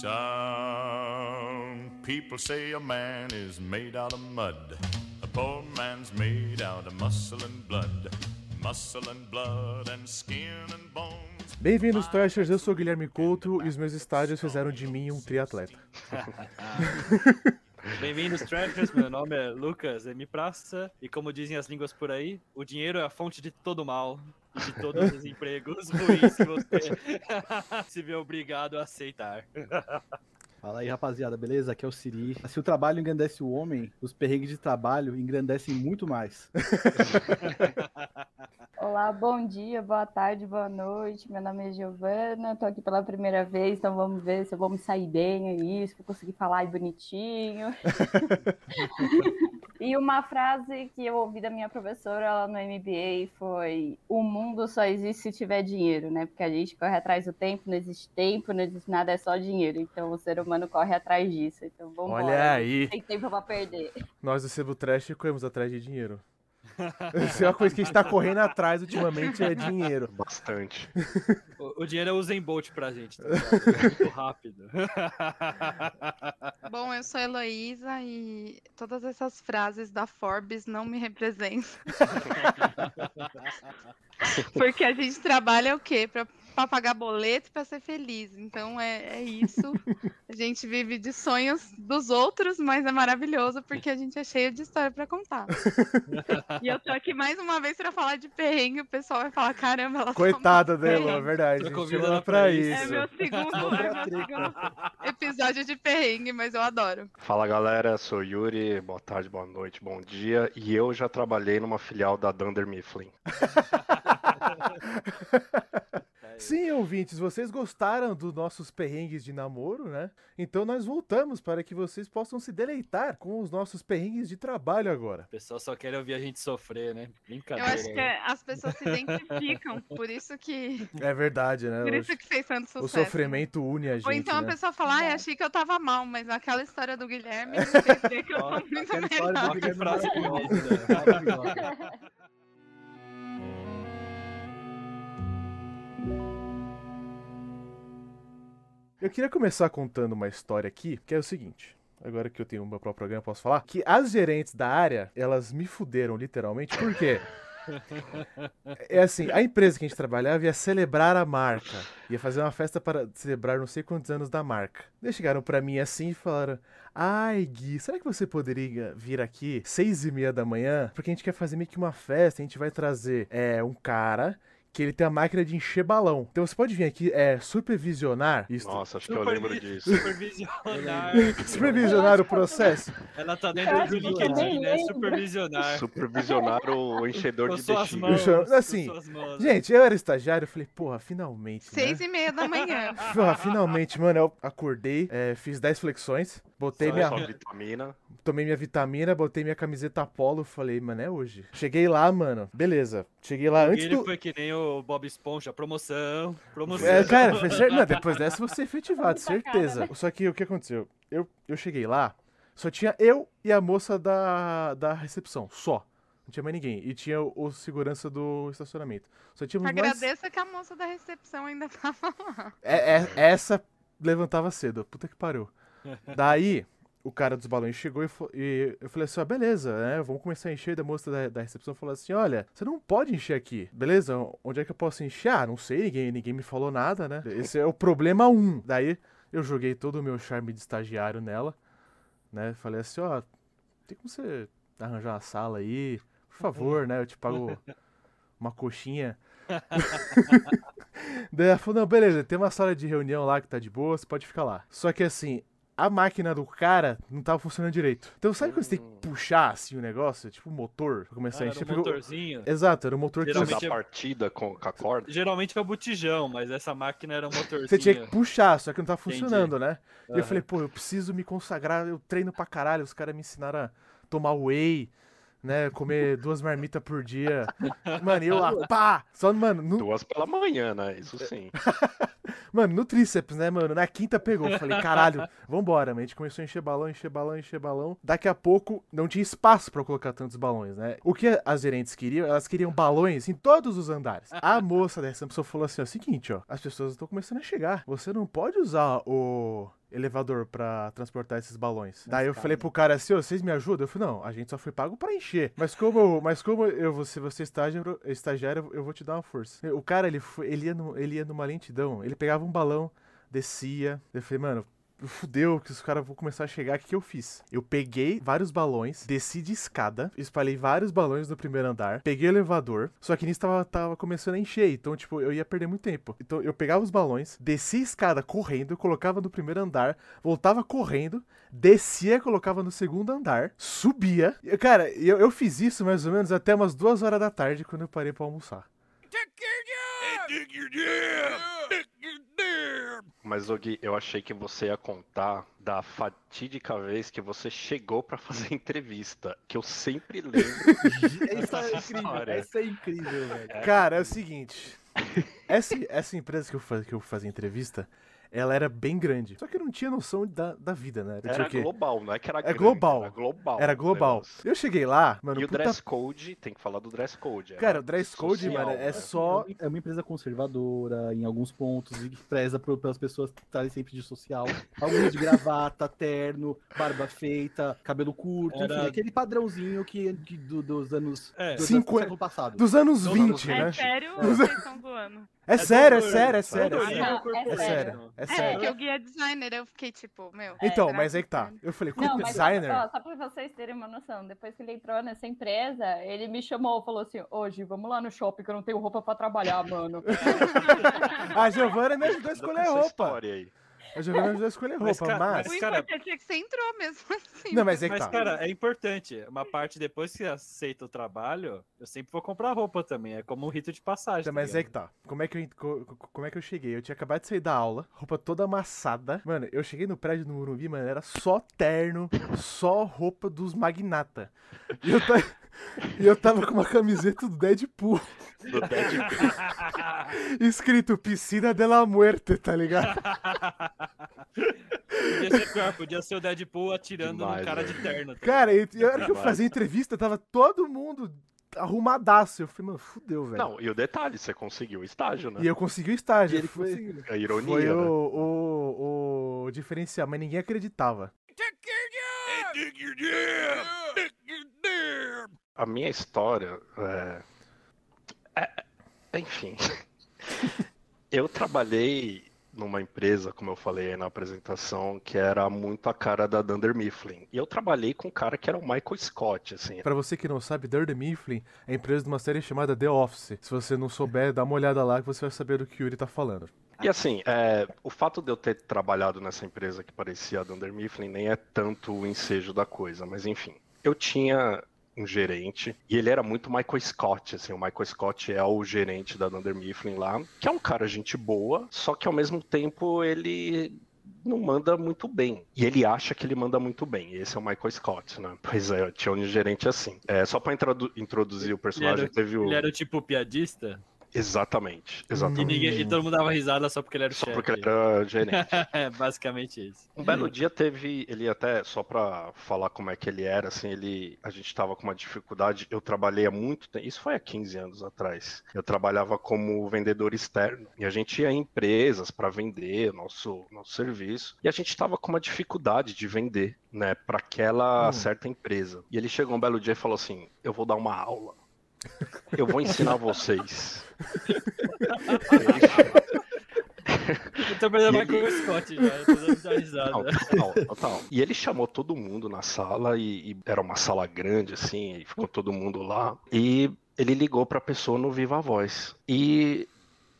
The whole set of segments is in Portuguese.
Some people say a man is made out of mud. A poor man's made out of muscle and blood. Muscle and blood and skin and bones. Bem-vindos, Trashers. Eu sou o Guilherme Couto e os meus estádios fizeram de mim um triatleta. Bem-vindos, Trashers. Meu nome é Lucas M. Praça e, como dizem as línguas por aí, o dinheiro é a fonte de todo mal e de todos os empregos ruins que você se vê obrigado a aceitar. Fala aí, rapaziada, beleza? Aqui é o Siri. Se o trabalho engrandece o homem, os perrengues de trabalho engrandecem muito mais. Olá, bom dia, boa tarde, boa noite. Meu nome é Giovana, tô aqui pela primeira vez, então vamos ver se eu vou me sair bem aí, se eu conseguir falar aí bonitinho. e uma frase que eu ouvi da minha professora lá no MBA foi: O mundo só existe se tiver dinheiro, né? Porque a gente corre atrás do tempo, não existe tempo, não existe nada, é só dinheiro. Então o ser humano corre atrás disso. Então vamos Olha aí. Tem tempo pra perder. Nós do Sebo Trash corremos atrás de dinheiro. Se é uma coisa que a gente tá correndo atrás ultimamente é dinheiro. Bastante. O, o dinheiro é o Zen Bolt pra gente, tá? É muito rápido. Bom, eu sou Heloísa e todas essas frases da Forbes não me representam. Porque a gente trabalha o quê? Pra, pra pagar boleto e pra ser feliz. Então é, é isso. A gente vive de sonhos dos outros, mas é maravilhoso porque a gente é cheio de história pra contar. E eu tô aqui mais uma vez pra falar de perrengue. O pessoal vai falar: caramba, ela Coitada dela, é perrengue." verdade. Tô convidando pra pra isso. É meu segundo, é meu segundo episódio de perrengue, mas eu adoro. Fala galera, sou Yuri, boa tarde, boa noite, bom dia. E eu já trabalhei numa filial da Dunder Mifflin. Sim, ouvintes, vocês gostaram dos nossos perrengues de namoro, né? Então nós voltamos para que vocês possam se deleitar com os nossos perrengues de trabalho agora. O pessoal só quer ouvir a gente sofrer, né? Eu Brincadeira. acho que é- as pessoas se identificam, por isso que, É verdade, né? por isso que fez tanto O sucesso. sofrimento une a gente. Ou então a né? pessoa fala, ai, achei que eu tava mal, mas aquela história do Guilherme me ver que eu tô muito melhor. Ó, que frase maravilhosa. bonita. Maravilhosa. Eu queria começar contando uma história aqui, que é o seguinte. Agora que eu tenho meu próprio programa, posso falar que as gerentes da área, elas me fuderam literalmente, por quê? É assim, a empresa que a gente trabalhava ia celebrar a marca. Ia fazer uma festa para celebrar não sei quantos anos da marca. Eles chegaram pra mim assim e falaram: Ai, Gui, será que você poderia vir aqui seis e meia da manhã? Porque a gente quer fazer meio que uma festa, a gente vai trazer é, um cara que ele tem a máquina de encher balão. Então você pode vir aqui é, supervisionar isso. Nossa, acho que eu lembro disso. Supervisionar. Supervisionar o processo. Ela tá dentro do LinkedIn, né? Supervisionar. Supervisionar o enchedor Com de com assim, suas mãos. Gente, eu era estagiário, eu falei, porra, finalmente. Seis né? e meia da manhã. Porra, finalmente, mano, eu acordei, é, fiz 10 flexões, botei Só minha. Só vitamina. Tomei minha vitamina, botei minha camiseta polo, falei, mano, é hoje. Cheguei lá, mano, beleza. Cheguei lá antes Ele do. foi que nem o Bob Esponja, promoção, promoção. É, cara, foi cer... não, depois dessa você é efetivado, certeza. Só que o que aconteceu? Eu, eu cheguei lá, só tinha eu e a moça da, da recepção, só. Não tinha mais ninguém. E tinha o, o segurança do estacionamento. Só tínhamos nós. Agradeça que a moça da recepção ainda tava lá. É, é- essa levantava cedo, puta que pariu. Daí, o cara dos balões chegou e, e eu falei assim: ó, beleza, né? Vamos começar a encher. Da moça da, da recepção falou assim: olha, você não pode encher aqui, beleza? Onde é que eu posso encher? Ah, não sei, ninguém, ninguém me falou nada, né? Esse é o problema um. Daí, eu joguei todo o meu charme de estagiário nela, né? Falei assim: ó, tem como você arranjar uma sala aí? Por favor, né? Eu te pago uma coxinha. Daí ela falou, não, beleza, tem uma sala de reunião lá que tá de boa, você pode ficar lá. Só que assim, a máquina do cara não tava funcionando direito. Então sabe quando você tem que puxar assim o negócio? Tipo o motor, pra começar Ah, a era encher? um Porque o- motorzinho. Exato, era o motor que Você Geralmente é- partida com, com a corda. Geralmente é o botijão, mas essa máquina era um motorzinho. você tinha que puxar, só que não tava Entendi. funcionando, né? E eu falei, pô, eu preciso me consagrar, eu treino pra caralho, os caras me ensinaram a tomar whey, né? Comer duas marmitas por dia. Mano, eu lá, pá! Só, mano, no, Duas pela manhã, né? Isso sim. Mano, no tríceps, né, mano? Na quinta pegou. Eu Falei, caralho, vambora, mano. A gente começou a encher balão, encher balão, encher balão. Daqui a pouco não tinha espaço pra eu colocar tantos balões, né? O que as gerentes queriam, elas queriam balões em todos os andares. A moça da recepção falou assim: ó, seguinte, ó, as pessoas estão começando a chegar. Você não pode usar o. elevador pra transportar esses balões. Daí eu falei pro cara assim, ô, vocês me ajudam? Eu falei, não, a gente só foi pago pra encher. Mas como eu, mas como eu, você, você é estagiário, estagiário, eu vou te dar uma força. O cara, ele, foi, ele, ia no, ele ia numa lentidão, ele pegava um balão, descia. Eu falei, mano, fudeu, que os caras vão começar a chegar, o que, que eu fiz? Eu peguei vários balões, desci de escada, espalhei vários balões no primeiro andar, peguei o elevador, só que nisso tava, tava começando a encher, então, tipo, eu ia perder muito tempo. Então, eu pegava os balões, descia a escada correndo, colocava no primeiro andar, voltava correndo, descia, colocava no segundo andar, subia. Cara, eu, eu fiz isso mais ou menos até umas duas horas da tarde, quando eu parei pra almoçar. Mas, Gui, eu achei que você ia contar da fatídica vez que você chegou pra fazer entrevista. Que eu sempre lembro. Isso é incrível, isso é incrível, velho. Cara, é o seguinte. Essa, essa empresa que eu, faz, que eu fazia entrevista, ela era bem grande. Só que eu não tinha noção da, da vida, né? Eu Era o quê? global, não é que era É grande, global. Era global. Era o global. negócio. Eu cheguei lá, mano, E o puta- dress code, tem que falar do dress code. era Cara, o dress code, social, mano, é né? só. É uma empresa conservadora em alguns pontos e que preza por- pelas pessoas que estarem sempre de social. Alguns de gravata, terno, barba feita, cabelo curto, Era- enfim, aquele padrãozinho que, que do- dos anos É. do, do Cinqu- século passado. Dos anos Dos 20, anos né? É sério vocês estão zoando? É sério, é todo- sério, é sério. é corporativo. É sério, é É, sério. que eu guia designer, eu fiquei tipo, meu. Então, será mas aí que tá. sério? Eu falei, Não, como mas designer. ó, só pra vocês terem uma noção, depois que ele entrou nessa empresa, ele me chamou, falou assim, hoje, vamos lá no shopping que eu não tenho roupa pra trabalhar, mano. A Giovana me ajudou a escolher roupa. história aí. A Giovana ajudou a escolher Mas, roupa, cara, mas. O cara- importante é que você entrou mesmo assim. Não, mas é que Mas, tá. cara, é importante. Uma parte depois que aceita o trabalho, eu sempre vou comprar roupa também. É como um rito de passagem. Tá, tá mas é que tá. Como é que, eu, como é que eu cheguei? Eu tinha acabado de sair da aula, roupa toda amassada. Mano, eu cheguei no prédio do Morumbi, mano, era só terno, só roupa dos magnata. E eu, ta- e eu tava com uma camiseta do Deadpool, Do Deadpool. escrito Piscina de la Muerte, tá ligado? Podia ser pior, podia ser o Deadpool atirando Demais, no cara velho. de terno. tá Cara, e, e a hora que eu fazia entrevista, tava todo mundo arrumadaço. Eu falei, mano, fudeu, velho. Não, e o detalhe, você conseguiu o estágio, né? E eu consegui o estágio. E ele foi conseguiu. A ironia, foi né? o, o, o diferencial, mas ninguém acreditava. A minha história é... é- Enfim. eu trabalhei numa empresa, como eu falei aí na apresentação, que era muito a cara da Dunder Mifflin. E eu trabalhei com um cara que era o Michael Scott, assim. Pra você que não sabe, Dunder Mifflin é a empresa de uma série chamada The Office. Se você não souber, dá uma olhada lá que você vai saber do que o Yuri tá falando. E assim, é, o fato de eu ter trabalhado nessa empresa que parecia a Dunder Mifflin nem é tanto o ensejo da coisa, mas enfim. Eu tinha um gerente e ele era muito Michael Scott, assim, o Michael Scott é o gerente da Dunder Mifflin lá, que é um cara gente boa, só que ao mesmo tempo ele não manda muito bem. E ele acha que ele manda muito bem. Esse é o Michael Scott, né? Pois é, tinha um gerente assim. É, só pra introdu- introduzir o personagem, Ele era- teve o. Ele era tipo piadista Exatamente, e, exatamente. ninguém, e todo mundo dava risada só porque ele era Só chefe. porque ele era gerente. É basicamente isso. Um belo dia teve, ele até, só pra falar como é que ele era, assim, ele, a gente tava com uma dificuldade, eu trabalhei há muito tempo, isso foi há 15 anos atrás, eu trabalhava como vendedor externo, e a gente ia em empresas para vender nosso, nosso serviço, e a gente tava com uma dificuldade de vender, né, para aquela Hum. certa empresa. E ele chegou um belo dia e falou assim, eu vou dar uma aula, eu vou ensinar vocês. Eu tô perdendo E Michael Scott já, eu tô dando risada. Total, total. E ele chamou todo mundo na sala e, e era uma sala grande assim, e ficou todo mundo lá. E ele ligou pra pessoa no Viva Voz. E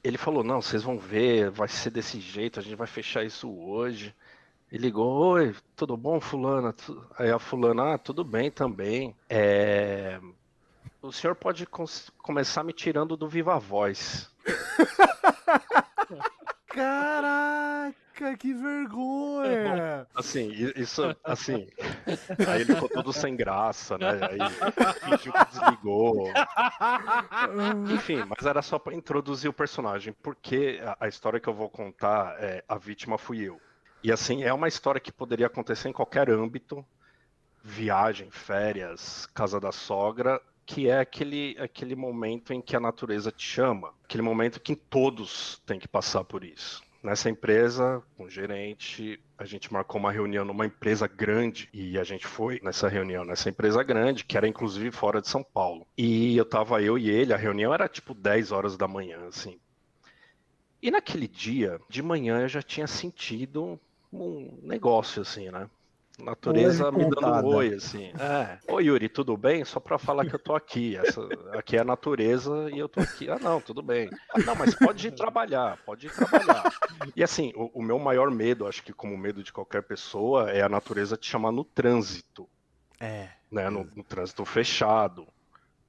ele falou: "Não, vocês vão ver, vai ser desse jeito, a gente vai fechar isso hoje". Ele ligou: "Oi, tudo bom, fulana?" Aí a fulana: "Ah, tudo bem também. É, o senhor pode começar me tirando do Viva Voz". Caraca, que vergonha! Assim, i- isso, assim. Aí ele ficou todo sem graça, né? Aí fingiu que desligou. Enfim, mas era só pra introduzir o personagem, porque a, a história que eu vou contar é a vítima fui eu. E assim, é uma história que poderia acontecer em qualquer âmbito, viagem, férias, casa da sogra, que é aquele, aquele momento em que a natureza te chama, aquele momento que todos têm que passar por isso. nessa empresa, com o gerente, a gente marcou uma reunião numa empresa grande e a gente foi nessa reunião nessa empresa grande, que era inclusive fora de São Paulo. E eu tava eu e ele, a reunião era tipo 10 horas da manhã, assim. E naquele dia, de manhã, eu já tinha sentido um negócio, assim, né? Natureza me dando um oi, assim. É. Oi, Yuri, tudo bem? Só pra falar que eu tô aqui. Essa, aqui é a natureza e eu tô aqui. Ah, não, tudo bem. Ah, não, mas pode ir trabalhar, pode ir trabalhar. E assim, o, o meu maior medo, acho que como medo de qualquer pessoa, é a natureza te chamar no trânsito, É. né? No, no trânsito fechado,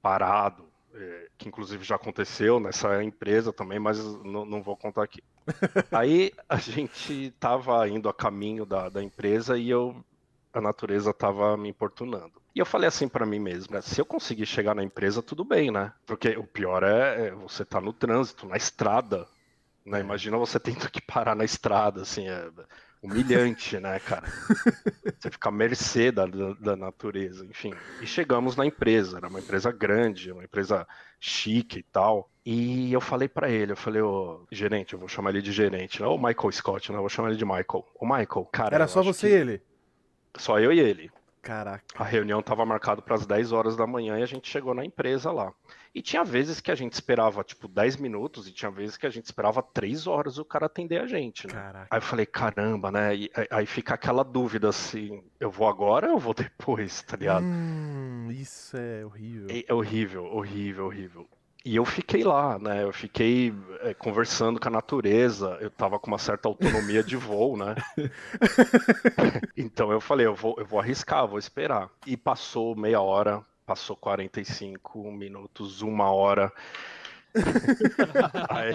parado, é, que inclusive já aconteceu nessa empresa também, mas não, não vou contar aqui. Aí a gente tava indo a caminho da, da empresa e eu a natureza tava me importunando. E eu falei assim pra mim mesmo, né? Se eu conseguir chegar na empresa, tudo bem, né? Porque o pior é, é você tá no trânsito, na estrada, né? Imagina você tendo que parar na estrada, assim, é humilhante, né, cara? Você fica à mercê da, da, da natureza, enfim. E chegamos na empresa, era uma empresa grande, uma empresa chique e tal. E eu falei pra ele, eu falei, ô, gerente, eu vou chamar ele de gerente, não é o Michael Scott, não, eu vou chamar ele de Michael. Ô, Michael, cara. Era só você que- e ele. Só eu e ele. Caraca. A reunião estava marcada para as 10 horas da manhã e a gente chegou na empresa lá. E tinha vezes que a gente esperava, tipo, 10 minutos e tinha vezes que a gente esperava 3 horas o cara atender a gente, né? Caraca. Aí eu falei, caramba, né? E aí- fica aquela dúvida assim, eu vou agora ou eu vou depois, tá ligado? Hum, isso é horrível. É é horrível, horrível, horrível. E eu fiquei lá, né? Eu fiquei é, conversando com a natureza. Eu tava com uma certa autonomia de voo, né? então eu falei, eu vou, eu vou arriscar, vou esperar. E passou meia hora, passou 45 minutos, uma hora. Aí,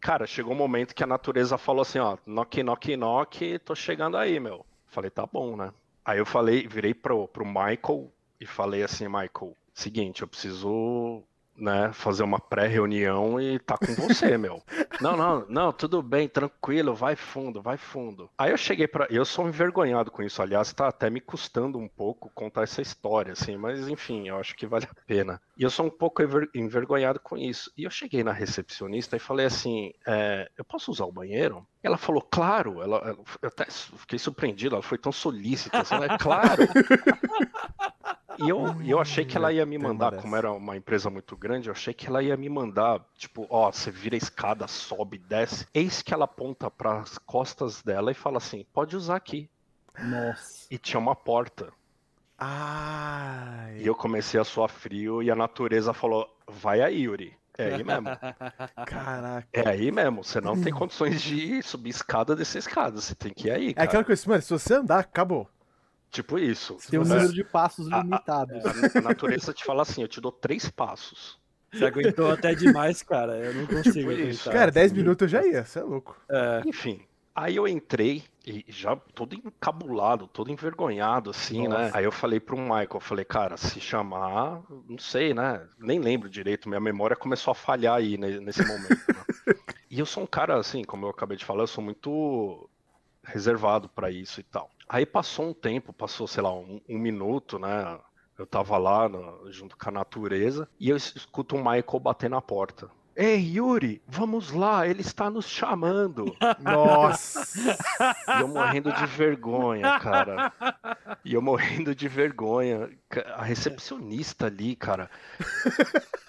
cara, chegou um momento que a natureza falou assim, ó, knock, knock, knock, tô chegando aí, meu. Falei, tá bom, né? Aí eu falei, virei pro, pro Michael e falei assim, Michael, seguinte, eu preciso, né, fazer uma pré-reunião e tá com você, meu. Não, não, não, tudo bem, tranquilo, vai fundo, vai fundo. Aí eu cheguei pra. Eu sou envergonhado com isso, aliás, tá até me custando um pouco contar essa história, assim, mas enfim, eu acho que vale a pena. E eu sou um pouco enver- envergonhado com isso. E eu cheguei na recepcionista e falei assim: é, eu posso usar o banheiro? Ela falou, claro. Ela, ela- eu até fiquei surpreendido, ela foi tão solícita. Assim, é claro. E eu, eu achei que ela ia me mandar, dessa. como era uma empresa muito grande, eu achei que ela ia me mandar, tipo, ó, você vira a escada, sobe, desce. Eis que ela aponta para as costas dela e fala assim: pode usar aqui. Nossa. E tinha uma porta. Ai. E eu comecei a suar frio e a natureza falou: vai aí, Yuri. É aí mesmo. Caraca. É aí mesmo. Você não tem condições de subir escada descer escada. Você tem que ir aí, É cara. aquela coisa, mano, se você andar, acabou. Tipo isso. Tem um É. número de passos A- a- limitados. A natureza te fala assim: eu te dou três passos. Você aguentou até demais, cara. Eu não consigo isso. aguentar. Cara, 10 minutos eu já ia, você é louco. É. Enfim. Aí eu entrei e já todo encabulado, todo envergonhado, assim, né? Nossa. Aí eu falei pro Michael, eu falei, cara, se chamar, não sei, né? Nem lembro direito, minha memória começou a falhar aí ne- nesse momento. né? E eu sou um cara, assim, como eu acabei de falar, eu sou muito reservado pra isso e tal. Aí passou um tempo, passou, sei lá, um, um minuto, né? Eu tava lá no- junto com a natureza e eu es- escuto o Michael bater na porta. Ei, Yuri, vamos lá, ele está nos chamando. Nossa. E eu morrendo de vergonha, cara. E eu morrendo de vergonha. A recepcionista ali, cara.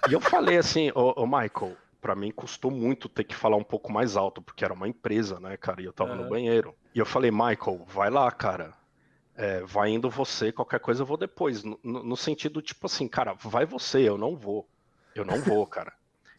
E eu falei assim, ô, ô Michael, pra mim custou muito ter que falar um pouco mais alto, porque era uma empresa, né, cara? E eu tava no Aham. banheiro. E eu falei, Michael, vai lá, cara. É, vai indo você, qualquer coisa eu vou depois. No, no- no sentido, tipo assim, cara, vai você, eu não vou. Eu não vou, cara.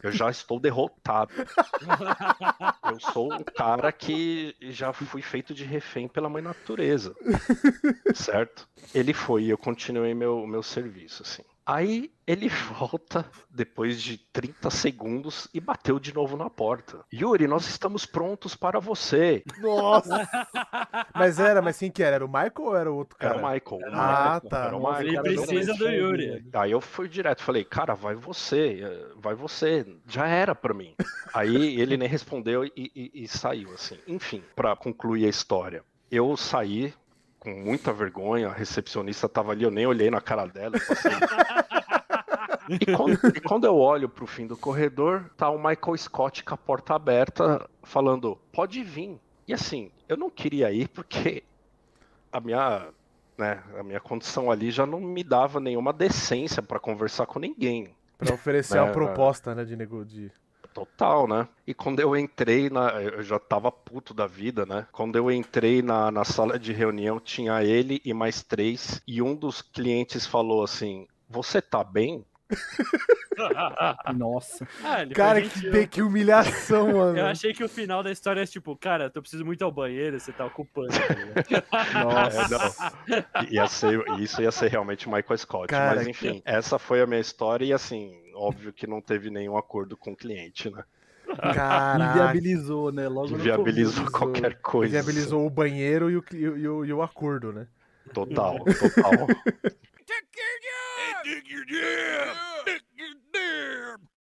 Eu já estou derrotado. Eu sou um cara que já fui feito de refém pela mãe natureza. Certo? Ele foi e eu continuei meu, meu serviço, assim. Aí ele volta depois de 30 segundos e bateu de novo na porta. Yuri, nós estamos prontos para você. Nossa. Mas era, mas quem que era? Era o Michael ou era o outro cara? Era o Michael. Ah, Michael, tá. Era o Michael. Ele precisa do Yuri. Aí eu fui direto, falei, cara, vai você, eh, vai você, já era pra mim. Aí ele nem respondeu e, e- e saiu, assim. Enfim, pra concluir a história, eu saí com muita vergonha, a recepcionista tava ali, eu nem olhei na cara dela, passei E quando, e quando eu olho pro fim do corredor, tá o Michael Scott com a porta aberta, falando, pode vir. E assim, eu não queria ir porque a minha, né, a minha condição ali já não me dava nenhuma decência pra conversar com ninguém. Pra oferecer É, uma proposta, né, de nego de. Total, né? E quando eu entrei na. Eu já tava puto da vida, né? Quando eu entrei na, na sala de reunião, tinha ele e mais três. E um dos clientes falou assim: Você tá bem? Nossa. Ah, Cara, que, que humilhação, mano. Eu achei que o final da história é tipo, cara, eu preciso muito ao banheiro, você tá ocupando. tá? Nossa. É, não. Ia ser, isso ia ser realmente o Michael Scott. Cara, Mas enfim, essa foi a minha história e assim, óbvio que não teve nenhum acordo com o cliente, né? Caraca. Inviabilizou, né? Logo Inviabilizou começo. qualquer coisa. Viabilizou o banheiro e o, e o- e o, e o acordo, né? Total, total.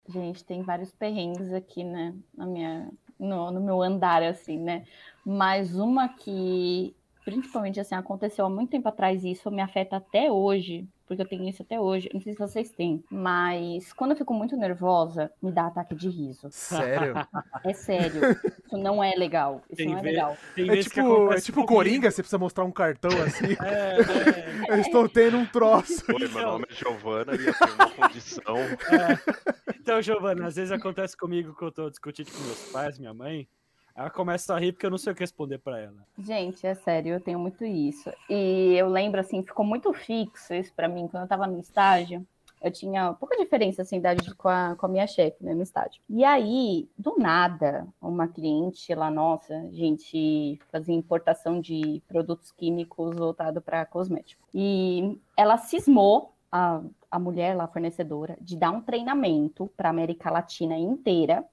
Gente, tem vários perrengues aqui, né? Na minha, no, no meu andar, assim, né? Mas uma que, principalmente, assim, aconteceu há muito tempo atrás e isso me afeta até hoje, porque eu tenho isso até hoje. Não sei se vocês têm, mas quando eu fico muito nervosa, me dá ataque de riso. Sério? É sério. Isso não é legal. Isso Tem não é legal. Tem É vezes que tipo, é tipo. Coringa, você precisa mostrar um cartão assim. É, é. Eu estou tendo um troço. Oi, meu nome é Giovana e eu tenho uma condição. Então, Giovana, às vezes acontece comigo que eu tô discutindo com meus pais, minha mãe. Ela começa a rir porque eu não sei o que responder pra ela. Gente, é sério, eu tenho muito isso. E eu lembro, assim, ficou muito fixo isso pra mim quando eu tava no estágio. Eu tinha pouca diferença, assim, da idade com a, com a minha chefe, né, no estágio. E aí, do nada, uma cliente lá nossa, a gente fazia importação de produtos químicos voltado para cosmético. E ela cismou, a, a mulher lá, fornecedora, de dar um treinamento para América Latina inteira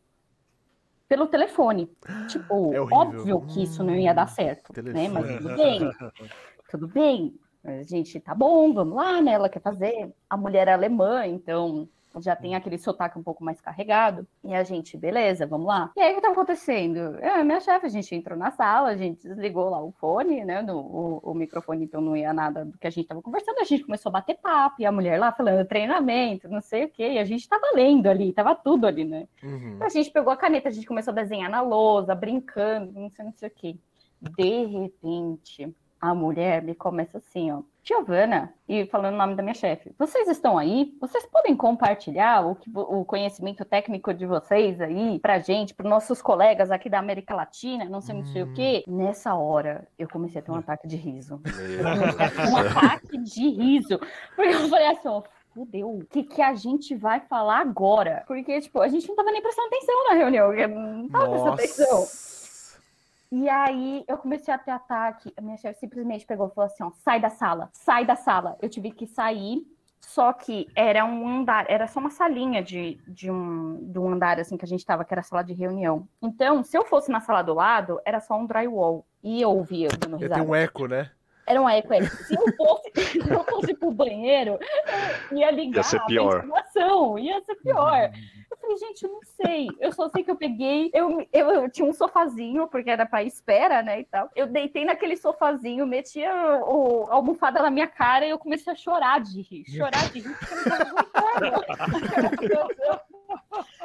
pelo telefone. Tipo, É óbvio que isso não ia dar certo, né? Mas Telefone. tudo bem. Tudo bem. A gente, tá bom, vamos lá, né? Ela quer fazer. A mulher é alemã, então já tem aquele sotaque um pouco mais carregado. E a gente, beleza, vamos lá. E aí, o que tá acontecendo? É, minha chefe, a gente entrou na sala, a gente desligou lá o fone, né? No, o, o microfone, então não ia nada do que a gente tava conversando. A gente começou a bater papo, e a mulher lá falando treinamento, não sei o quê. E a gente tava lendo ali, tava tudo ali, né? Uhum. A gente pegou a caneta, a gente começou a desenhar na lousa, brincando, não sei, não sei o quê. De repente, a mulher me começa assim, ó. Giovana, e falando o nome da minha chefe, vocês estão aí? Vocês podem compartilhar o, que, o conhecimento técnico de vocês aí pra gente, pros nossos colegas aqui da América Latina, não sei, não sei o quê? Nessa hora, eu comecei a ter um ataque de riso. Um ataque de riso. Porque eu falei assim, ó, fudeu, o que, que a gente vai falar agora? Porque, tipo, a gente não tava nem prestando atenção na reunião, não tava prestando atenção. E aí eu comecei a ter ataque. A minha chefe simplesmente pegou e falou assim: ó, sai da sala, sai da sala. Eu tive que sair. Só que era um andar, era só uma salinha de, de, um, de um andar assim que a gente tava, que era a sala de reunião. Então, se eu fosse na sala do lado, era só um drywall. E eu ouvia dando risada. tenho um eco, né? Era um eco. eco. Se eu fosse, se eu fosse pro banheiro, eu ia ligar Ia ser a pior. ventilação, ia ser pior. Eu falei, gente, eu não sei. Eu só sei que eu peguei, eu, eu, eu tinha um sofazinho, porque era pra espera, né, e tal. Eu deitei naquele sofazinho, metia o, a almofada na minha cara e eu comecei a chorar de rir. Chorar de rir, porque eu não tava aguentando.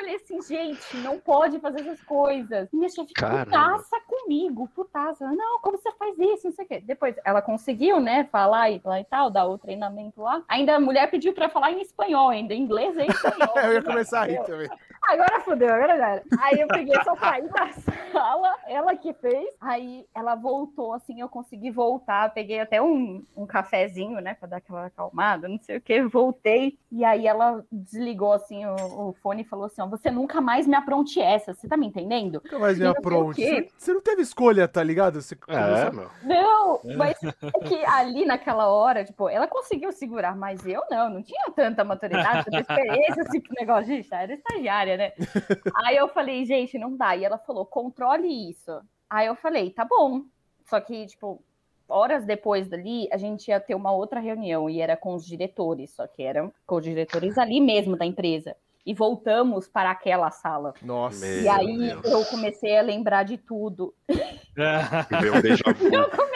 Eu falei assim, gente, não pode fazer essas coisas. Minha chefe putaça comigo, putaça. Não, como você faz isso? Não sei o quê. Depois ela conseguiu, né, falar e, lá e tal, dar o treinamento lá. Ainda a mulher pediu pra falar em espanhol, ainda em inglês e espanhol. Eu ia começar a rir também. Agora fodeu, agora já. Aí eu peguei só saí da sala, ela que fez. Aí ela voltou, assim, eu consegui voltar. Peguei até um, um cafezinho, né, pra dar aquela acalmada, não sei o que. Voltei. E aí ela desligou, assim, o, o fone e falou assim: ó, você nunca mais me apronte essa, você tá me entendendo? Nunca mais me apronte. Você, você não teve escolha, tá ligado? Você É, meu. Não, mas é que ali naquela hora, tipo, ela conseguiu segurar, mas eu não, não tinha tanta maturidade, tanta experiência, assim, pro negócio, gente, era estagiária, né? Aí eu falei, gente, não dá. E ela falou, controle isso. Aí eu falei, tá bom. Só que, tipo, horas depois dali, a gente ia ter uma outra reunião e era com os diretores, só que eram com os diretores ali mesmo da empresa. E voltamos para aquela sala. Nossa. E aí Deus. eu comecei a lembrar de tudo. Um déjà vu.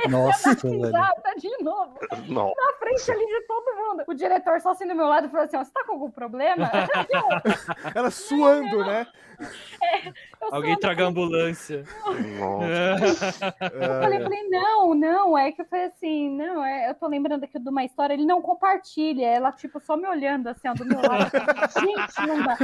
Nossa, velho. Risada de novo. Não. na frente ali de todo mundo. O diretor só assim do meu lado falou assim: ó, você tá com algum problema? Ela suando, né? Eu Alguém traga a ambulância. Nossa. Eu falei, eu falei, não, não, é que eu falei assim, não, é, eu tô lembrando aqui de uma história, ele não compartilha, ela, tipo, só me olhando, assim, ó, do meu lado, gente, não dá.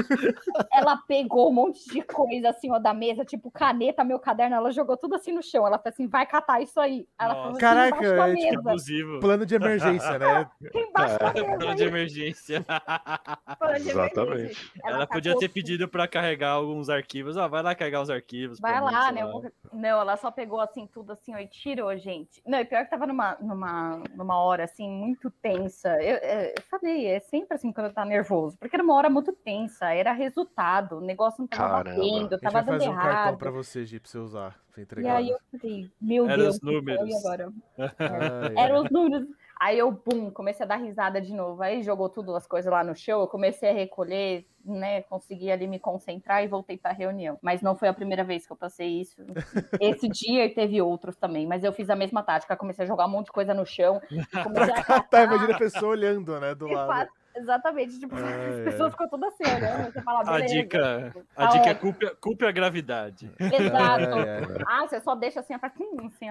Ela pegou um monte de coisa, assim, ó, da mesa, tipo, caneta, meu caderno, ela jogou tudo assim no chão, ela falou assim, vai catar isso aí. Ela falou assim, Caraca, é, tipo, Inclusive. Plano de emergência, né? embaixo da mesa Plano de emergência. plano de Exatamente. emergência. Ela podia ter pedido pra carregar alguns arquivos. Ó, vai lá carregar os arquivos. Vai mim, lá, sei né? eu vou- Não, ela só pegou assim tudo assim, ó, e tirou, gente. Não, e pior que tava numa, numa, numa hora assim, muito tensa. Eu, é, eu falei, é sempre assim quando tá nervoso, porque era uma hora muito tensa, era resultado, o negócio não tava Caramba. batendo, A gente tava vai dando fazer um cartão errado. pra você, Gi, pra você usar. Pra E aí eu falei, meu Era Deus, os do céu, números. agora? Ai, Eram os números. Aí eu, pum, comecei a dar risada de novo. Aí jogou tudo as coisas lá no chão, eu comecei a recolher, né? Consegui ali me concentrar e voltei pra reunião. Mas não foi a primeira vez que eu passei isso. Esse dia e teve outros também, mas eu fiz a mesma tática. Comecei a jogar um monte de coisa no chão. Comecei a Tá, imagina a pessoa olhando, né, do e lado. fa- Exatamente, tipo, as pessoas ficam todas assim olhando. Você fala, A dica, a Tá dica é culpe, culpe a gravidade. Exato. Ai. Ah, você só deixa assim, aperta, hum, assim,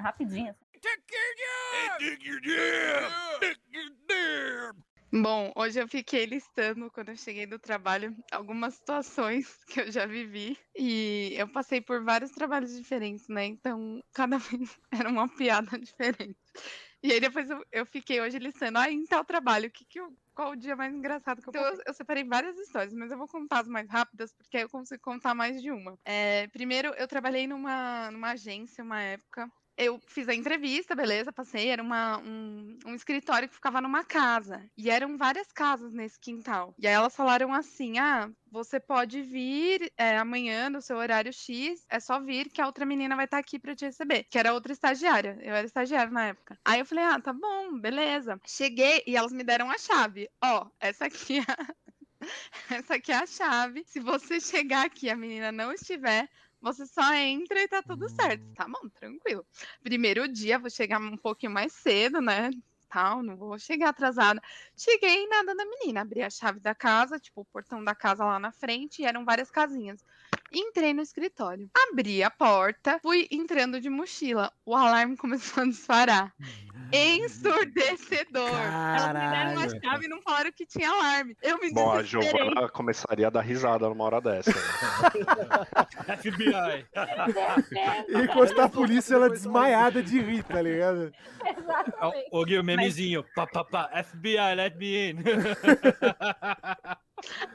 Bom, hoje eu fiquei listando, quando eu cheguei do trabalho, algumas situações que eu já vivi. E eu passei por vários trabalhos diferentes, né? Então, cada vez era uma piada diferente. E aí depois eu, eu fiquei hoje listando, ah, em tal trabalho, o que que eu, qual o dia mais engraçado que eu Então, eu, eu separei várias histórias, mas eu vou contar as mais rápidas, porque aí eu consigo contar mais de uma. É, primeiro, eu trabalhei numa, numa agência uma época. Eu fiz a entrevista, beleza, passei. Era uma, um, um escritório que ficava numa casa. E eram várias casas nesse quintal. E aí elas falaram assim: ah, você pode vir é, amanhã no seu horário X, é só vir que a outra menina vai estar aqui pra te receber. Que era outra estagiária. Eu era estagiária na época. Aí eu falei: ah, tá bom, beleza. Cheguei e elas me deram a chave. Ó, essa aqui é. Essa aqui é a chave. Se você chegar aqui e a menina não estiver, você só entra e tá tudo certo. Tá bom, tranquilo. Primeiro dia, vou chegar um pouquinho mais cedo, né? Tal, não vou chegar atrasada. Cheguei nada da menina. Abri a chave da casa, tipo, o portão da casa lá na frente, e eram várias casinhas. Entrei no escritório. Abri a porta, fui entrando de mochila. O alarme começou a disparar. Ensurdecedor. Elas me deram uma Caralho. chave e não falaram que tinha alarme. Eu me Bom, a. Giovana começaria a dar risada numa hora dessa. Né? FBI. E encostar a polícia, ela desmaiada de rir, tá ligado? Exatamente. Ô, Gui, o memezinho. Pá, pá, pá, FBI, let me in.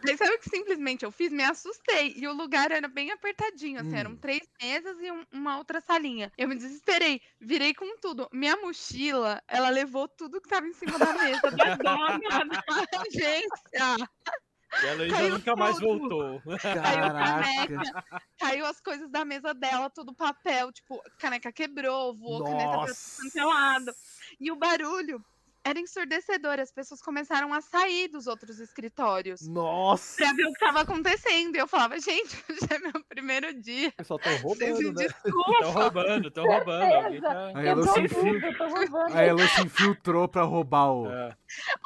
Aí sabe o que simplesmente eu fiz? Me assustei. E o lugar era bem apertadinho, assim, Hum. eram três mesas e um- uma outra salinha. Eu me desesperei, virei com tudo. Minha mochila, ela levou tudo que tava em cima da mesa da dona da agência. E a Luísa Caiu nunca mais tudo. voltou. Caiu caneca, caiu as coisas da mesa dela, tudo papel, tipo, caneca quebrou, voou caneta pra Nossa. é lado. E o barulho era ensurdecedor, as pessoas começaram a sair dos outros escritórios. Nossa! pra ver o que tava acontecendo. E eu falava, gente, hoje é meu primeiro dia. O pessoal tá Vocês me roubando, né? Estão roubando, estão roubando. Tá... Aí ela se Quebrou infil- tudo, tô roubando. Aí ela se infiltrou pra roubar o. É.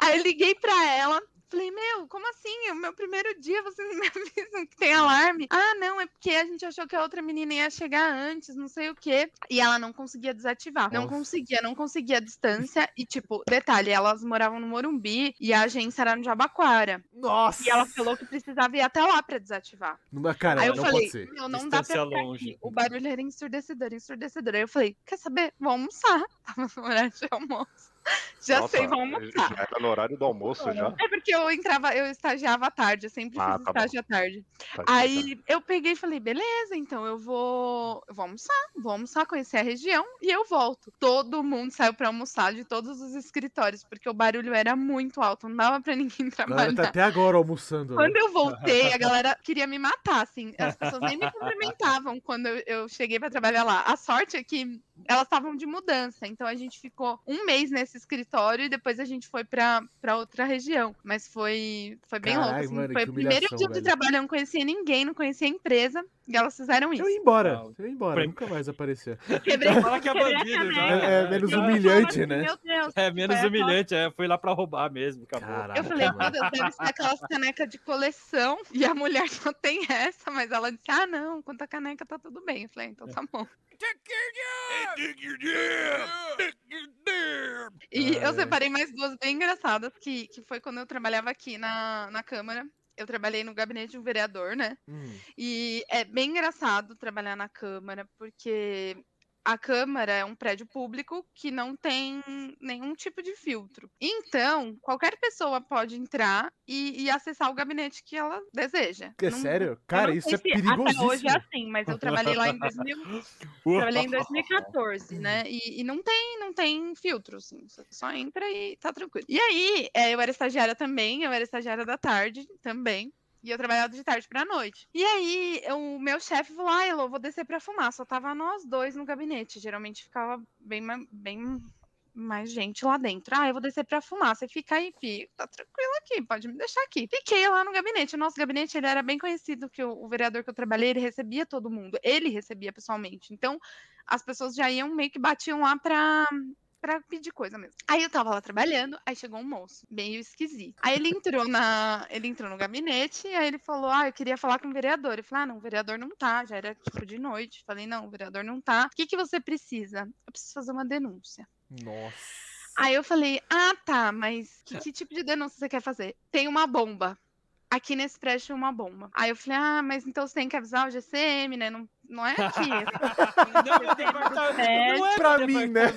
Aí eu liguei pra ela. Falei, meu, como assim? É o meu primeiro dia, vocês me avisam que tem alarme. Ah, não, é porque a gente achou que a outra menina ia chegar antes, não sei o quê. E ela não conseguia desativar. Não Nossa. conseguia, não conseguia a distância. E, tipo, detalhe, elas moravam no Morumbi e a agência era no Jabaquara. Nossa! E ela falou que precisava ir até lá pra desativar. Não, Cara, Aí eu não falei, pode ser. meu, não dá pra Distância ficar longe. aqui. O barulho era ensurdecedor, ensurdecedor. Aí eu falei, quer saber? Vou almoçar. Tava no horário de almoço. Já Nossa, sei, vou almoçar. Já era no horário do almoço já. É porque eu entrava, eu estagiava à tarde, eu sempre Ah, fiz tá bom. estágio à tarde. Tá, tá, Aí eu peguei e falei, beleza, então eu vou, eu vou almoçar, vou almoçar, conhecer a região e eu volto. Todo mundo saiu pra almoçar de todos os escritórios, porque o barulho era muito alto, não dava pra ninguém A galera tá trabalhar. até agora almoçando. né? Quando eu voltei, a galera queria me matar, assim. As pessoas nem me cumprimentavam quando eu, eu cheguei pra trabalhar lá. A sorte é que elas estavam de mudança, então a gente ficou um mês nesse escritório e depois a gente foi pra, pra outra região. Mas foi, foi bem Caralho, louco. assim. mano, foi o primeiro dia de velho. trabalho, eu não conhecia ninguém, não conhecia a empresa. E elas fizeram isso. Eu ia embora. Eu ia embora, Pra- nunca mais aparecer. Quebrei, Fala que é bandido já. É, é menos humilhante, né? Meu Deus. É menos Foi humilhante, é. Fui lá pra roubar mesmo, acabou. Caraca, Eu falei, mano. meu Deus, deve ser aquelas canecas de coleção. E a mulher só tem essa, mas ela disse: ah, não, quanto a caneca tá tudo bem. Eu falei, então tá bom. E Ah, eu separei mais duas bem engraçadas, que, que foi quando eu trabalhava aqui na, na Câmara. Eu trabalhei no gabinete de um vereador, né? Hum, E é bem engraçado trabalhar na Câmara, porque a Câmara é um prédio público que não tem nenhum tipo de filtro. Então, qualquer pessoa pode entrar e, e acessar o gabinete que ela deseja. É Não- sério? Cara, isso é se Até hoje é assim, mas eu trabalhei lá em 2000, trabalhei em 2014, né? E, e não tem, não tem filtro, assim. Você só entra e tá tranquilo. E aí, é, eu era estagiária também, eu era estagiária da tarde também. E eu trabalhava de tarde pra noite. E aí, o meu chefe falou: Ah, Elo, vou descer pra fumar. Só tava nós dois no gabinete. Geralmente ficava bem, bem mais gente lá dentro. Ah, eu vou descer pra fumar. Você fica aí, fi. Tá tranquilo aqui, pode me deixar aqui. Fiquei lá no gabinete. O nosso gabinete, ele era bem conhecido, que o, o vereador que eu trabalhei, ele recebia todo mundo. Ele recebia pessoalmente. Então, as pessoas já iam meio que batiam lá pra, pra pedir coisa mesmo. Aí eu tava lá trabalhando, aí chegou um moço, meio esquisito. Aí ele entrou na. Ele entrou no gabinete, e aí ele falou: Ah, eu queria falar com o vereador. Eu falei, ah, não, o vereador não tá. Já era tipo de noite. Falei, não, o vereador não tá. O que, que você precisa? Eu preciso fazer uma denúncia. Nossa. Aí eu falei, ah, tá, mas que, que tipo de denúncia você quer fazer? Tem uma bomba. Aqui nesse prédio uma bomba. Aí eu falei, ah, mas então você tem que avisar o GCM, né? Não, não é aqui. Não, meu departamento. É, Não é pra mim, né?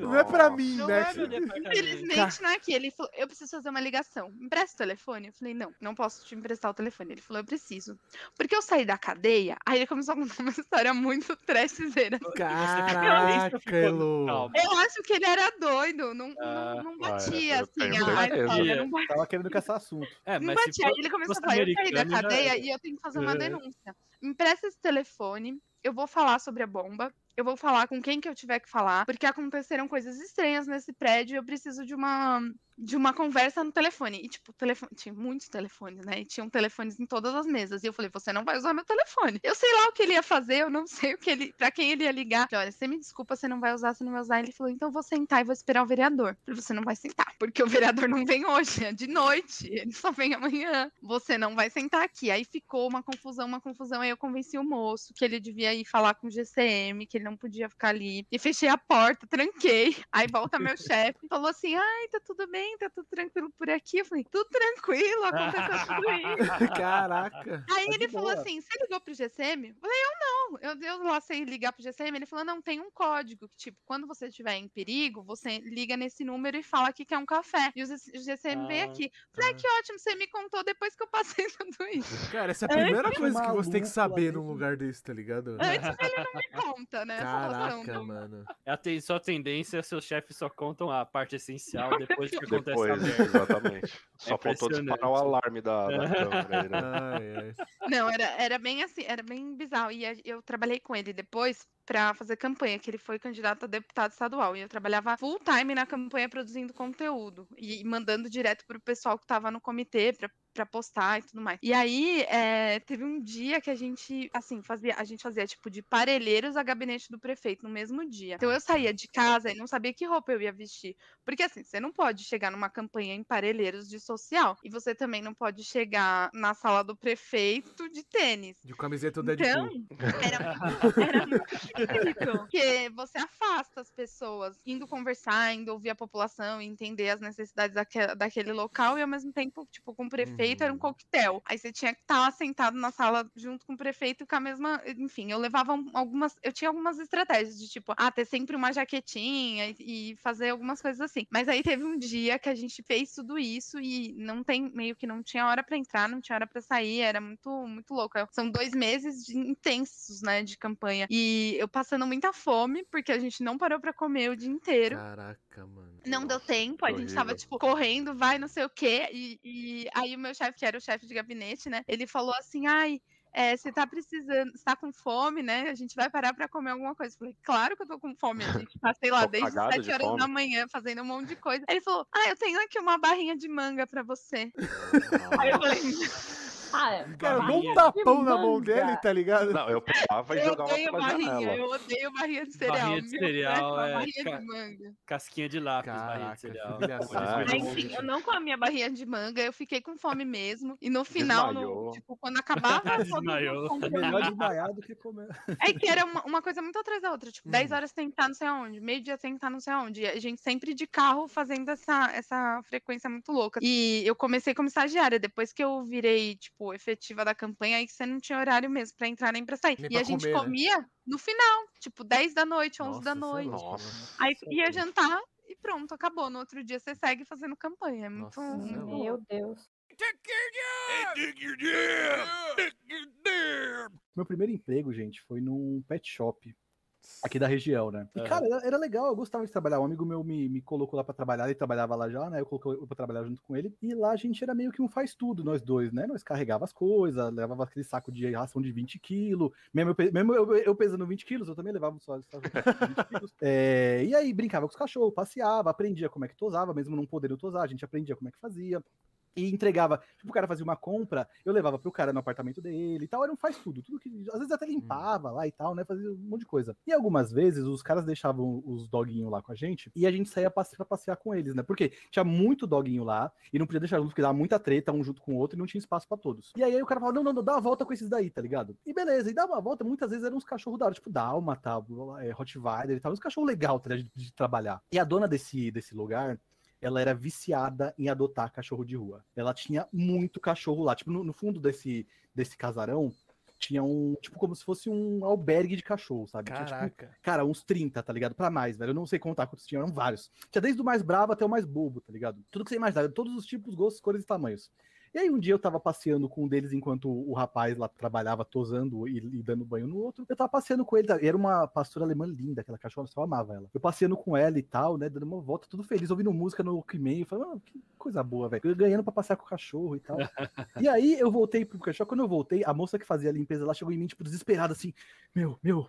Não é pra mim, Não né? é. Infelizmente não é aqui. Ele falou, eu preciso fazer uma ligação. Me Empresta o telefone? Eu falei, não, não posso te emprestar o telefone. Ele falou, eu preciso. Porque eu saí da cadeia, aí ele começou a contar uma história muito trashzeira. Caraca. Calma. Eu acho que ele era doido, não, Ah, não, não ah, batia, eu assim, a história não batia. Tava querendo caçar assunto. É, Não batia. for... Aí ele começou a falar, eu saí da já cadeia era. e eu tenho que fazer uma É. denúncia. Empresta esse telefone, eu vou falar sobre a bomba, eu vou falar com quem que eu tiver que falar, porque aconteceram coisas estranhas nesse prédio e eu preciso de uma de uma conversa no telefone. E, tipo, telefone, tinha muitos telefones, né? E tinham telefones em todas as mesas. E eu falei, você não vai usar meu telefone. Eu sei lá o que ele ia fazer, eu não sei o que ele, pra quem ele ia ligar. Falei, olha, você me desculpa, você não vai usar, você não vai usar. Ele falou, então vou sentar e vou esperar o vereador. Eu falei, você não vai sentar, porque o vereador não vem hoje, é de noite. Ele só vem amanhã. Você não vai sentar aqui. Aí ficou uma confusão, uma confusão. Aí eu convenci o moço que ele devia ir falar com o GCM, que ele não podia ficar ali. E fechei a porta, tranquei. Aí volta meu chefe, falou assim: ai, tá tudo bem, tá tudo tranquilo por aqui. Eu falei, tudo tranquilo, aconteceu tudo isso. Caraca. Aí Tá ele falou boa. assim: você ligou pro GCM? Eu falei, eu não. Eu, eu lá sei ligar pro GCM. Ele falou: não, tem um código que, tipo, quando você estiver em perigo, você liga nesse número e fala que quer um café. E o GCM veio Ah, aqui. Falei, ah, que ótimo, você me contou depois que eu passei tudo isso. Cara, essa é a primeira Antes coisa que você tem que saber num lugar desse, tá ligado? Antes ele não me conta, né? Essa situação Caraca, mano. É a ten- sua tendência, seus chefes só contam a parte essencial depois que acontece a Depois, merda. exatamente. Só faltou disparar o alarme da, da câmera aí, né? Ai, ai. Não, era, era bem assim, era bem bizarro. E a- eu trabalhei com ele depois pra fazer campanha, que ele foi candidato a deputado estadual. E eu trabalhava full time na campanha produzindo conteúdo e mandando direto pro pessoal que tava no comitê pra, pra postar e tudo mais. E aí, é, teve um dia que a gente, assim, fazia, a gente fazia tipo de parelheiros a gabinete do prefeito no mesmo dia. Então eu saía de casa e não sabia que roupa eu ia vestir. Porque assim, você não pode chegar numa campanha em parelheiros de social. E você também não pode chegar na sala do prefeito de tênis. De camiseta do Então, Deadpool. era, muito- era muito esquisito. Porque você afasta as pessoas indo conversar, indo ouvir a população, entender as necessidades daque- daquele local e ao mesmo tempo, tipo, com o prefeito era um Uhum. coquetel. Aí você tinha que estar sentado na sala junto com o prefeito com a mesma. Enfim, eu levava um- algumas. Eu tinha algumas estratégias de tipo, ah, ter sempre uma jaquetinha e, e fazer algumas coisas assim. Mas aí teve um dia que a gente fez tudo isso e não tem, meio que não tinha hora pra entrar, não tinha hora pra sair, era muito, muito louco. São dois meses de- intensos, né, de campanha. E eu passando muita fome, porque a gente não parou pra comer o dia inteiro. Caraca, mano. Não deu Nossa, tempo, a gente tava, tipo, correndo, vai, não sei o quê. E, e aí o meu chefe, que era o chefe de gabinete, né? Ele falou assim: ai. é, você tá precisando, você tá com fome, né? A gente vai parar pra comer alguma coisa. Eu falei, claro que eu tô com fome. A gente passei lá Tô desde cagado 7 de horas fome. da manhã fazendo um monte de coisa. Ele falou, ah, eu tenho aqui uma barrinha de manga pra você. Aí eu falei, Ah, Cara, eu dou um tapão na mão dele, tá ligado? Não, eu pegava e eu jogava odeio pela barrinha, janela. eu odeio barrinha de cereal. Barrinha de cereal, é, barrinha ca- de manga. Casquinha de lápis, barrinha de Caraca, cereal. humilhação. Ah, enfim, eu não comi a barrinha de manga, eu fiquei com fome mesmo. E no final, no- tipo, quando acabava a fome Desmaiou. do É melhor desmaiar do que comer. É que era uma, uma coisa muito atrás da outra. Tipo, 10 Hum. horas tem que estar não sei aonde, meio-dia tem que estar não sei aonde. E a gente sempre de carro fazendo essa, essa frequência muito louca. E eu comecei como estagiária, depois que eu virei, tipo, efetiva da campanha, aí que você não tinha horário mesmo pra entrar nem pra sair. Nem e pra a gente comer, né? comia no final, tipo, 10 da noite, 11 da Nossa, cê é noite. Nossa. mano. Aí ia jantar e pronto, acabou. No outro dia você segue fazendo campanha. É muito. Nossa, é muito. Meu Deus. Meu primeiro emprego, gente, foi num pet shop aqui da região, né? E, Aham. cara, era, era legal, eu gostava de trabalhar. Um amigo meu me, me colocou lá pra trabalhar, ele trabalhava lá já, né? Eu coloquei pra trabalhar junto com ele. E lá a gente era meio que um faz tudo, nós dois, né? Nós carregava as coisas, levava aquele saco de ração de 20 quilos. Mesmo, eu, mesmo eu, eu pesando 20 quilos, eu também levava só só 20 quilos. É, e aí brincava com os cachorros, passeava, aprendia como é que tosava, mesmo não podendo tosar, a gente aprendia como é que fazia. E entregava, tipo, o cara fazia uma compra, eu levava pro cara no apartamento dele e tal, era um faz tudo, tudo que, às vezes até limpava lá e tal, né, fazia um monte de coisa. E algumas vezes os caras deixavam os doguinhos lá com a gente e a gente saía passe- pra passear com eles, né, porque tinha muito doguinho lá e não podia deixar junto, porque dava muita treta um junto com o outro e não tinha espaço pra todos. E aí o cara falava, não, não, não, dá uma volta com esses daí, tá ligado? E beleza, e dava uma volta, muitas vezes eram uns cachorros da hora, tipo Dálmata, é, Rottweiler e tal, uns cachorros legais, tá ligado, de, de trabalhar. E a dona desse, desse lugar, ela era viciada em adotar cachorro de rua. Ela tinha muito cachorro lá. Tipo, no, no fundo desse, desse casarão, tinha um, tipo, como se fosse um albergue de cachorro, sabe? Tinha, tipo, Caraca. cara, uns 30, tá ligado? Pra mais, velho. Eu não sei contar quantos tinham, eram vários. Tinha desde o mais bravo até o mais bobo, tá ligado? Tudo que você imaginar, todos os tipos, gostos, cores e tamanhos. E aí um dia eu tava passeando com um deles enquanto o rapaz lá trabalhava tosando e, e dando banho no outro. Eu tava passeando com ele, era uma pastora alemã linda, aquela cachorra, eu amava ela. Eu passeando com ela e tal, né, dando uma volta, tudo feliz, ouvindo música no Walkman, falando, "Ah, que coisa boa, velho. Ganhando pra passear com o cachorro e tal. e aí eu voltei pro cachorro, quando eu voltei, a moça que fazia a limpeza lá chegou em mim, tipo, desesperada, assim, meu, meu,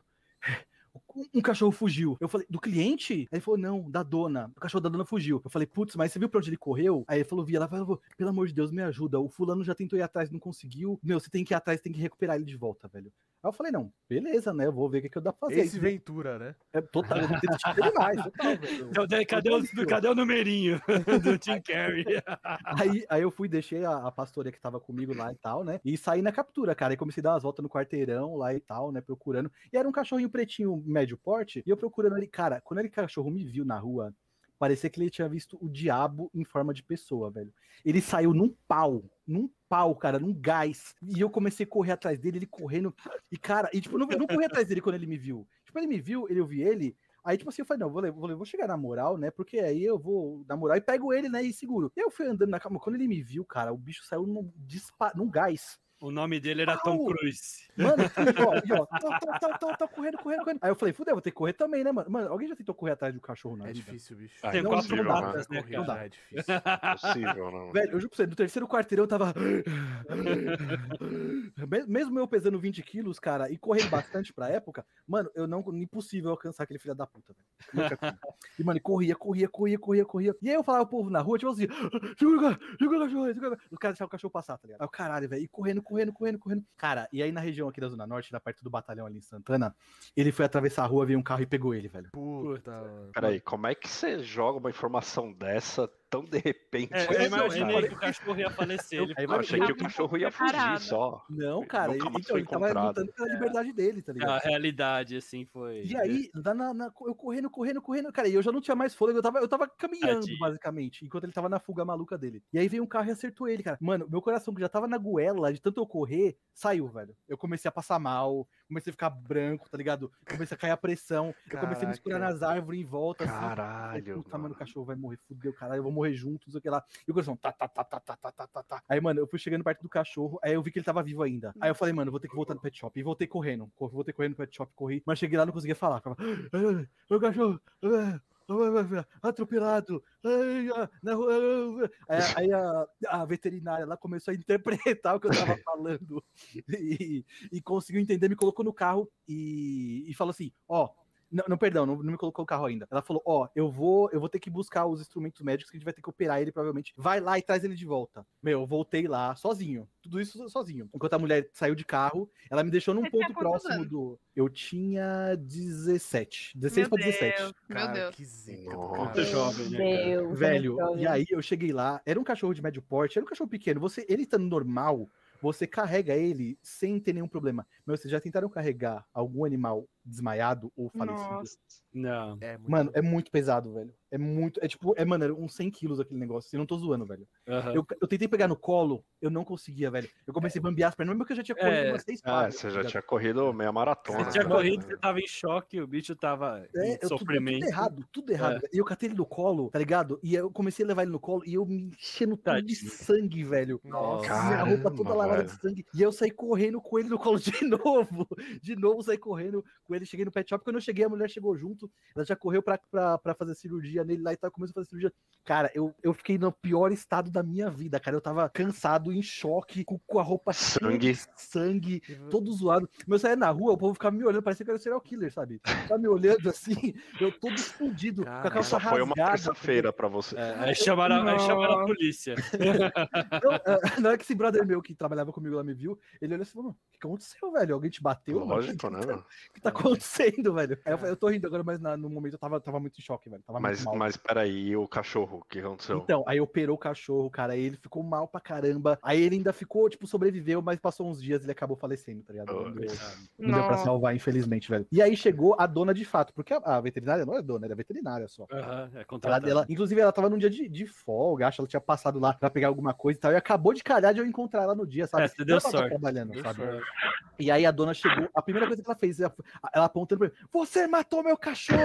um- cachorro fugiu. Eu falei, do cliente? Aí ele falou, não, da dona. O cachorro da dona fugiu. Eu falei, putz, mas você viu pra onde ele correu? Aí ele falou, vi. Ela falou, pelo amor de Deus, me ajuda. O fulano já tentou ir atrás, não conseguiu. Meu, você tem que ir atrás, tem que recuperar ele de volta, velho. Aí eu falei, não, beleza, né? Eu vou ver o que, que eu dá pra fazer. Esse Ventura, né? É total, eu detetive demais, total, velho. Cadê, cadê, o, cadê o numerinho do Tim Carrey? Aí, aí eu fui, deixei a, a pastoria que tava comigo lá e tal, né? E saí na captura, cara. E comecei a dar umas voltas no quarteirão lá e tal, né? Procurando. E era um cachorrinho pretinho, médio porte. E eu procurando ele. Cara, quando aquele cachorro me viu na rua, parecia que ele tinha visto o diabo em forma de pessoa, velho. Ele saiu num pau. Num pau, cara, num gás. E eu comecei a correr atrás dele, ele correndo. E, cara, e tipo, eu não, eu não corri atrás dele quando ele me viu. Tipo, ele me viu, ele, eu vi ele. Aí, tipo assim, eu falei, não, vou, vou, vou chegar na moral, né? Porque aí eu vou na moral e pego ele, né? E seguro. E eu fui andando na cama. Quando ele me viu, cara, o bicho saiu num, dispa, num gás. O nome dele era Tom! Cruise. Mano, e ó, e ó, tô, tô, tô, tô, tô correndo, correndo, correndo. Aí eu falei, fudeu, vou ter que correr também, né, mano? Mano, alguém já tentou correr atrás de um cachorro na É difícil, bicho. Ah, Tem não, quatro impossível, datas, né, Correr não cara? já é difícil. Impossível, não. Velho, eu juro pra você, no terceiro quarteirão eu tava. Me- Mesmo eu pesando 20 quilos, cara, e correndo bastante pra época, mano, eu não. Impossível alcançar aquele filho da puta, velho. E, mano, corria, corria, corria, corria, corria. E aí eu falava pro povo na rua, tipo assim, segura o cara, segura o cachorro, segura o cachorro. Os caras deixavam o cachorro passar, tá ligado? Aí o caralho, velho, e correndo, correndo, correndo, correndo. Cara, e aí na região aqui da Zona Norte, na perto do batalhão ali em Santana, ele foi atravessar a rua, veio um carro e pegou ele, velho. Puta. Peraí, como é que você joga uma informação dessa tão de repente? É, eu assim, imaginei que o cachorro ia falecer. Ele Eu achei que o cachorro ia fugir só. Não, cara, ele, então, ele tava lutando pela liberdade dele, tá ligado? A realidade, assim, foi. E aí, na- na- na- eu correndo, correndo, correndo, cara, e eu já não tinha mais fôlego, eu tava, eu tava caminhando, Tadinho. basicamente, enquanto ele tava na fuga maluca dele. E aí veio um carro e acertou ele, cara. Mano, meu coração que já tava na goela, de tanto eu correr, saiu, velho. Eu comecei a passar mal, comecei a ficar branco, tá ligado? Comecei a cair a pressão, eu comecei a me escurar Caraca. nas árvores em volta, assim. Caralho. Puta, mano, o cachorro vai morrer, fudeu, caralho, eu vou morrer junto, não sei o que lá. E o coração, tá, tá, tá, tá, tá, tá, tá, tá, tá. Aí, mano, eu fui chegando perto do cachorro, aí eu vi que ele tava vivo ainda. Aí eu falei, mano, vou ter que voltar no pet shop. E voltei correndo, cor- voltei correndo no pet shop, corri. Mas cheguei lá, não conseguia falar. Ficava, "Ah, meu cachorro, ah, atropelado, ah, ah, ah." Aí, aí a, a veterinária lá começou a interpretar o que eu tava falando e, e conseguiu entender, me colocou no carro e, e falou assim: Ó, não, não, perdão, não, não me colocou o carro ainda. Ela falou: Ó, eu vou eu vou ter que buscar os instrumentos médicos que a gente vai ter que operar ele, provavelmente. Vai lá e traz ele de volta. Meu, eu voltei lá sozinho. Tudo isso sozinho. Enquanto a mulher saiu de carro, ela me deixou num Você ponto próximo anos? do. Eu tinha 17. 16 Meu pra 17. Deus, meu Cara, Deus. que zica do cara. Jovem, né, cara? Deus, Velho, e aí eu cheguei lá, era um cachorro de médio porte, era um cachorro pequeno. Você, ele estando normal, você carrega ele sem ter nenhum problema. Mas vocês já tentaram carregar algum animal desmaiado ou falecido? Nossa. Não. É muito Mano, é muito pesado, velho. É muito. É tipo, é, mano, era uns 100 quilos aquele negócio. Eu não tô zoando, velho. Eu, eu tentei pegar no colo, eu não conseguia, velho. Eu comecei a bambear as pernas, mesmo que eu já tinha corrido É. umas seis Ah, você tá já tinha corrido meia maratona. Você tinha né? corrido, você tava em choque, o bicho tava É, em eu tudo, sofrimento. tudo errado, tudo errado. É. E eu catei ele no colo, tá ligado? E eu comecei a levar ele no colo e eu me enchendo tudo de sangue, velho. Nossa. Minha roupa toda Caramba, lavada de sangue. E eu saí correndo com ele no colo de novo. De novo, saí correndo com ele. Cheguei no pet shop. Quando eu cheguei, a mulher chegou junto. Ela já correu pra, pra, pra fazer cirurgia nele lá e tal. Começou a fazer cirurgia. Cara, eu, eu fiquei no pior estado da minha vida, cara. Eu tava cansado, em choque, com, com a roupa Sangue. de sangue, todo zoado. Mas eu saía na rua, o povo ficava me olhando, parecia que eu era serial killer, sabe? Tava me olhando assim, eu todo explodido, com a Cara, calça Só foi uma rasgada. terça-feira pra você. É, aí, chamaram, aí chamaram a polícia. Não, é, na hora que esse brother meu que trabalhava comigo lá me viu, ele olhou assim, mano, o que aconteceu, velho? Alguém te bateu? mano? Lógico, né? mano? O que tá acontecendo, velho? Aí eu, falei, eu tô rindo agora, mas na- no momento eu tava, tava muito em choque, velho. Tava Mas, muito mal. mas peraí, o cachorro, o que aconteceu? Então, aí operou o cachorro, cara, aí ele ficou mal pra caramba. Aí ele ainda ficou, tipo, sobreviveu, mas passou uns dias e ele acabou falecendo, tá ligado? Oh, Não deu, não deu pra salvar, infelizmente, velho. E aí chegou a dona de fato, porque a, a veterinária não é dona, era veterinária só. Aham, é Ela, ela- inclusive, ela tava num dia de, de folga, acho que ela tinha passado lá pra pegar alguma coisa e tal, e acabou de calhar de eu encontrar ela no dia, sabe? É, você deu sorte. trabalhando, Deu sabe? sorte. E aí a dona chegou, a primeira coisa que ela fez, ela, apontando pra mim, você matou meu cachorro!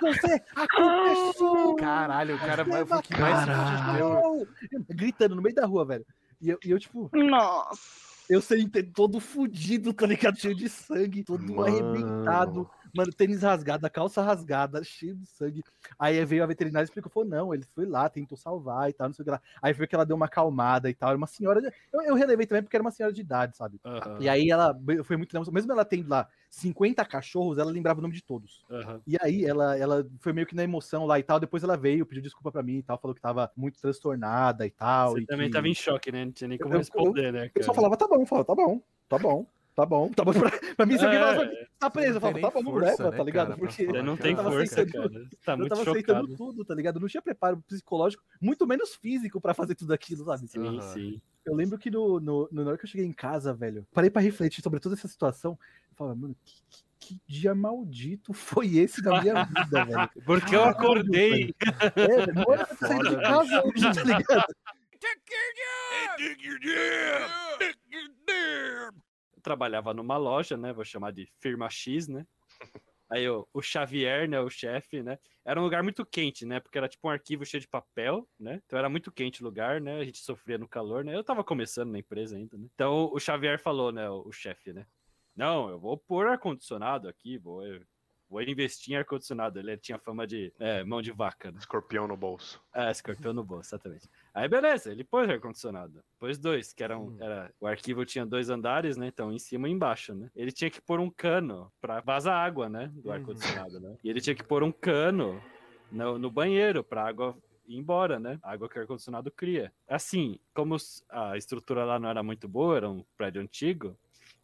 Você, a culpa é sua! Caralho, o cara vai- foi o que mais. Gritando no meio da rua, velho. E eu, e eu, tipo, Nossa. eu sentei todo fudido, tá ligado? Cheio de sangue, todo Mano. arrebentado. Mano, tênis rasgado, a calça rasgada, cheio de sangue. Aí veio a veterinária e explicou, falou, não, ele foi lá, tentou salvar e tal, não sei o que lá. Aí foi que ela deu uma acalmada e tal. Era uma senhora, de- eu, eu relevei também porque era uma senhora de idade, sabe? Aham, E aí ela foi muito, mesmo ela tendo lá 50 cachorros, ela lembrava o nome de todos. aham. E aí ela, ela foi meio que na emoção lá e tal. Depois ela veio, pediu desculpa pra mim e tal, falou que tava muito transtornada e tal. Você e também que... tava em choque, né? Não tinha nem como Eu- eu- responder, né? Eu só cara? falava, tá bom, falava, tá bom, tá bom, tá bom, tá bom. Pra, pra mim, se alguém É, falava, tá preso, eu tem tá bom, força, leva, né, tá ligado? cara, pra Porque falar, não cara. tem Eu tava força, aceitando- cara. Tá eu muito tava chocado. aceitando tudo, tá ligado? Eu não tinha preparo psicológico, muito menos físico pra fazer tudo aquilo, sabe? Sim, Aham. sim. Eu lembro que no, no, no- na hora que eu cheguei em casa, velho, parei pra refletir sobre toda essa situação. Eu falava, mano, que, que- que dia maldito foi esse na minha vida, velho? Porque eu acordei. É, não era pra ter saído de casa hoje, tá ligado? Eu trabalhava numa loja, né? Vou chamar de firma X, né? Aí eu, o Xavier, né, o chefe, né? Era um lugar muito quente, né? Porque era tipo um arquivo cheio de papel, né? Então era muito quente o lugar, né? A gente sofria no calor, né? Eu tava começando na empresa ainda, né? Então o Xavier falou, né, o, o chefe, né? Não, eu vou pôr ar-condicionado aqui, vou, vou investir em ar-condicionado. Ele tinha fama de é, mão de vaca, né? Escorpião no bolso. É, escorpião no bolso, exatamente. Aí beleza, ele pôs ar-condicionado. Pôs dois, que eram. Hum. Era, o arquivo tinha dois andares, né? Então, em cima e embaixo, né? Ele tinha que pôr um cano pra vazar água, né? Do Uhum. ar-condicionado, né? E ele tinha que pôr um cano no, no banheiro pra água ir embora, né? A água que o ar-condicionado cria. Assim, como a estrutura lá não era muito boa, era um prédio antigo,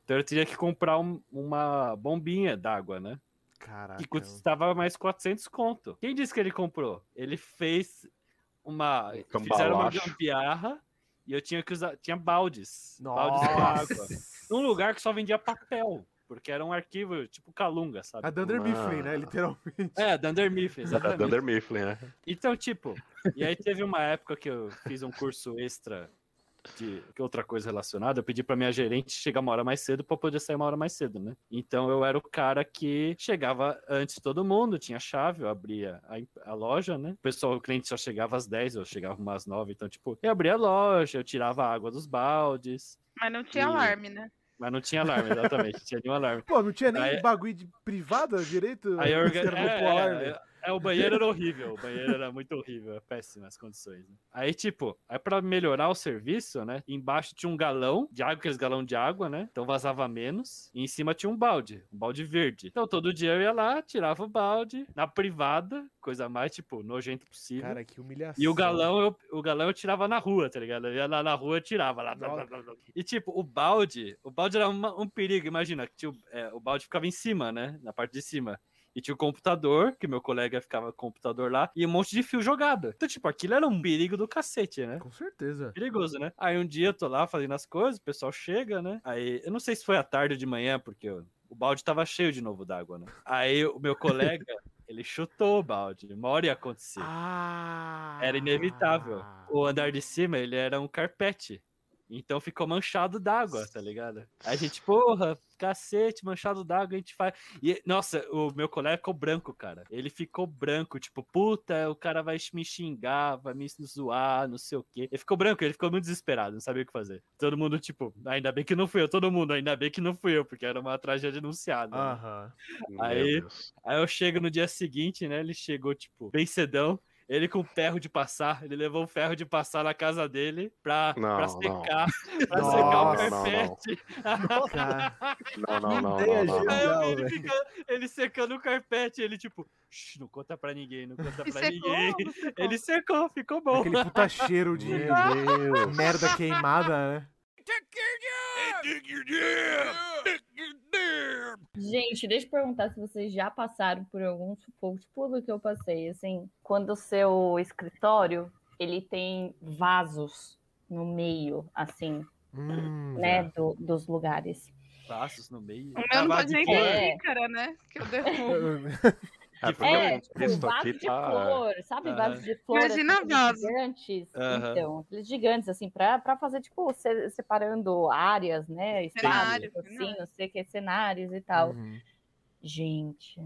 então eu teria que comprar um- uma bombinha d'água, né? Caraca. que custava mais 400 conto. Quem disse que ele comprou? Ele fez uma. Um Fizeram uma gambiarra e eu tinha que usar. Tinha baldes. Baldes com água. Nossa. Num lugar que só vendia papel. Porque era um arquivo tipo Calunga, sabe? A Dunder Mifflin, né? Literalmente. É, Dunder Mifflin, exatamente. Dunder Mifflin, né? Então, tipo, e aí teve uma época que eu fiz um curso extra de que outra coisa relacionada, eu pedi pra minha gerente chegar uma hora mais cedo pra poder sair uma hora mais cedo, né? Então eu era o cara que chegava antes de todo mundo, tinha chave, eu abria a, a loja, né? O pessoal, o cliente só chegava às 10, eu chegava umas 9, então tipo, eu abria a loja, eu tirava a água dos baldes, Mas não tinha E- alarme, né? mas não tinha alarme, exatamente, tinha nenhum alarme. Pô, não tinha nem Aí- bagulho de privada direito? Aí eu Os orga... caras vão é, alarme. é, É, o banheiro era horrível, o banheiro era muito horrível, é péssimas condições. né? Aí, tipo, aí pra melhorar o serviço, né? Embaixo tinha um galão de água, aqueles galão de água, né? Então vazava menos. E em cima tinha um balde, um balde verde. Então todo dia eu ia lá, tirava o balde, na privada, coisa mais, tipo, nojento possível. Cara, que humilhação. E o galão, eu, o galão eu tirava na rua, tá ligado? Eu ia lá na rua, eu tirava lá. blá, blá, blá. E tipo, o balde, o balde era uma- um perigo, imagina, que tinha, é, o balde ficava em cima, né? Na parte de cima. E tinha o computador, que meu colega ficava com o computador lá, e um monte de fio jogado. Então, tipo, aquilo era um perigo do cacete, né? Com certeza. Perigoso, né? Aí um dia eu tô lá fazendo as coisas, o pessoal chega, né? Aí, eu não sei se foi à tarde ou de manhã, porque o, o balde tava cheio de novo d'água, né? Aí o meu colega, ele chutou o balde. Uma hora ia acontecer. Ah. Era inevitável. O andar de cima, ele era um carpete. Então ficou manchado d'água, tá ligado? Aí a gente, porra, cacete, manchado d'água, a gente faz. E, nossa, o meu colega ficou branco, cara. Ele ficou branco, tipo, puta, o cara vai me xingar, vai me zoar, não sei o quê. Ele ficou branco, ele ficou muito desesperado, não sabia o que fazer. Todo mundo, tipo, ainda bem que não fui eu, todo mundo, ainda bem que não fui eu, porque era uma tragédia anunciada. né? Aham. Meu Aí-. Aí eu chego no dia seguinte, né? Ele chegou, tipo, bem cedão. Ele com ferro de passar, ele levou um ferro de passar na casa dele pra, Não, pra não. secar, pra Nossa, secar o não, não, não. carpete. Não, não, não, não, não, não. Aí ele, fica- ele secando o carpete, ele tipo, "Shh, não conta pra ninguém, não conta E pra secou, ninguém. não secou? Ele secou, ficou bom. aquele puta cheiro de merda queimada, né? Gente, deixa eu perguntar se vocês já passaram por algum sufoco, tipo do que eu passei, assim, quando o seu escritório, ele tem vasos no meio, assim, Hum, né, do- dos lugares. Passos no meio. O meu não pode nem ter xícara, né? Que eu derrubo. É, porque É, o tipo, contexto vaso aqui de tá. flor, sabe? Aham. Vasos de flor. Imagina assim, vaso. gigantes. Aham. Então, aqueles gigantes, assim, pra, pra fazer, tipo, se- separando áreas, né? Espaços, assim, não sei o que, cenários e tal. Uhum. Gente,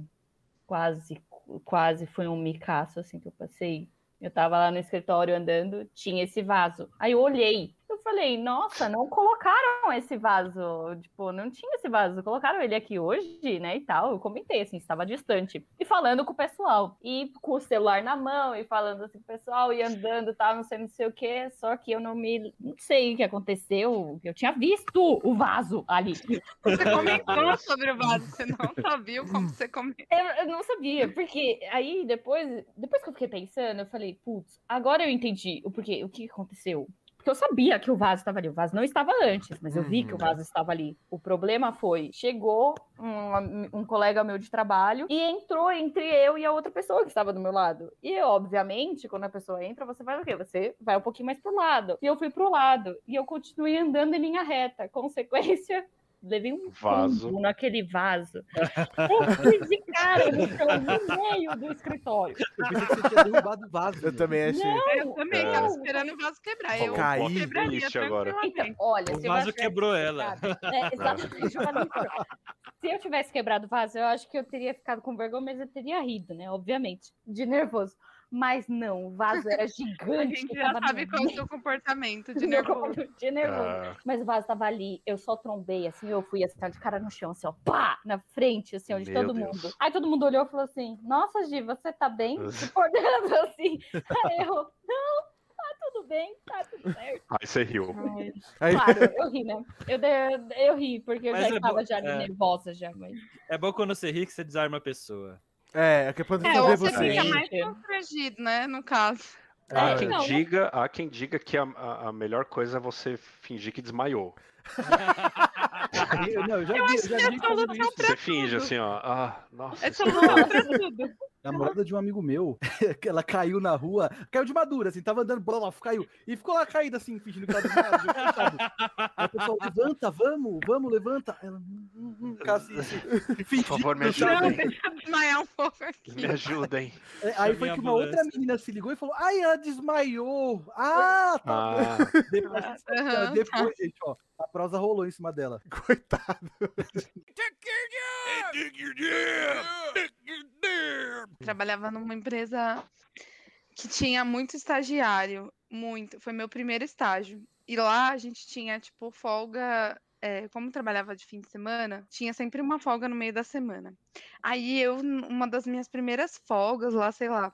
quase, quase foi um micaço, assim, que eu passei. Eu tava lá no escritório andando, tinha esse vaso. Aí eu olhei, falei, nossa, não colocaram esse vaso. Tipo, não tinha esse vaso. Colocaram ele aqui hoje, né? E tal. Eu comentei, assim, estava distante. E falando com o pessoal. E com o celular na mão, e falando assim com o pessoal, e andando, tal, não sei, não sei o quê. Só que eu não me. Não sei o que aconteceu. Eu tinha visto o vaso ali. Você comentou sobre o vaso, você não sabia como você comentou. Eu, eu não sabia, porque aí depois, depois que eu fiquei pensando, eu falei, putz, agora eu entendi o porquê, o que aconteceu. Porque eu sabia que o vaso estava ali. O vaso não estava antes, mas eu vi que o vaso estava ali. O problema foi, chegou um, um colega meu de trabalho e entrou entre eu e a outra pessoa que estava do meu lado. E, obviamente, quando a pessoa entra, você faz o quê? Você vai um pouquinho mais pro lado. E eu fui pro lado. E eu continuei andando em linha reta. Consequência, levei um Vaso. naquele vaso. Eu fui de cara no meio do escritório. Eu pensei que você tinha derrubado o vaso. Eu né? também achei. Eu também É. tava esperando o vaso quebrar. Eu Rolou Caí. um quebraria agora. Então, olha, O se vaso quebrou ela. É, exatamente. eu falei, "Pô, Se eu tivesse quebrado o vaso, eu acho que eu teria ficado com vergonha, mas eu teria rido, né? Obviamente, de nervoso. Mas não, o vaso era A gigante. gente eu já sabe qual é o seu comportamento de nervoso. de nervoso. Ah, Mas o vaso tava ali, eu só trombei, assim, eu fui assim, ó, de cara no chão, assim, ó, pá, na frente, assim, ó, de Meu todo Deus. mundo. Aí todo mundo olhou e falou assim, nossa, Gi, você tá bem? Olhando assim. Aí eu, não, tá tudo bem, tá tudo certo. Aí você riu. Aí, Claro, eu ri, né? Eu, dei- eu ri, porque eu Mas já é estava bom- já é. nervosa já, mas... É bom quando você ri que você desarma a pessoa. É, é que é pra É, ver ou você você. fica mais constrangido, né? No caso. Há É, quem, não, diga, há quem diga que a, a- a melhor coisa é você fingir que desmaiou. Eu, não, eu já vi, eu já vi que é. Você finge assim, ó. Ah, nossa. É solução pra tudo. Namorada de um amigo meu, ela caiu na rua, caiu de madura, assim, tava andando, blá, blá, caiu, e ficou lá caída, assim, fingindo que de coitado. Aí o pessoal, levanta, vamos, vamos, levanta. Ela, hum, hum, hum, assim, assim, fingindo, Por favor, me? Não, ajudem. desmaiar um pouco aqui. Me ajudem. É, Aí foi que uma outra menina se ligou e falou, ai, ela desmaiou. Ah, tá. Ah, Depois, Aham. depois, gente, ó, a prosa rolou em cima dela. Coitado. Trabalhava numa empresa que tinha muito estagiário, muito. Foi meu primeiro estágio. E lá a gente tinha, tipo, folga é, como trabalhava de fim de semana, tinha sempre uma folga no meio da semana. Aí eu, uma das minhas primeiras folgas lá, sei lá,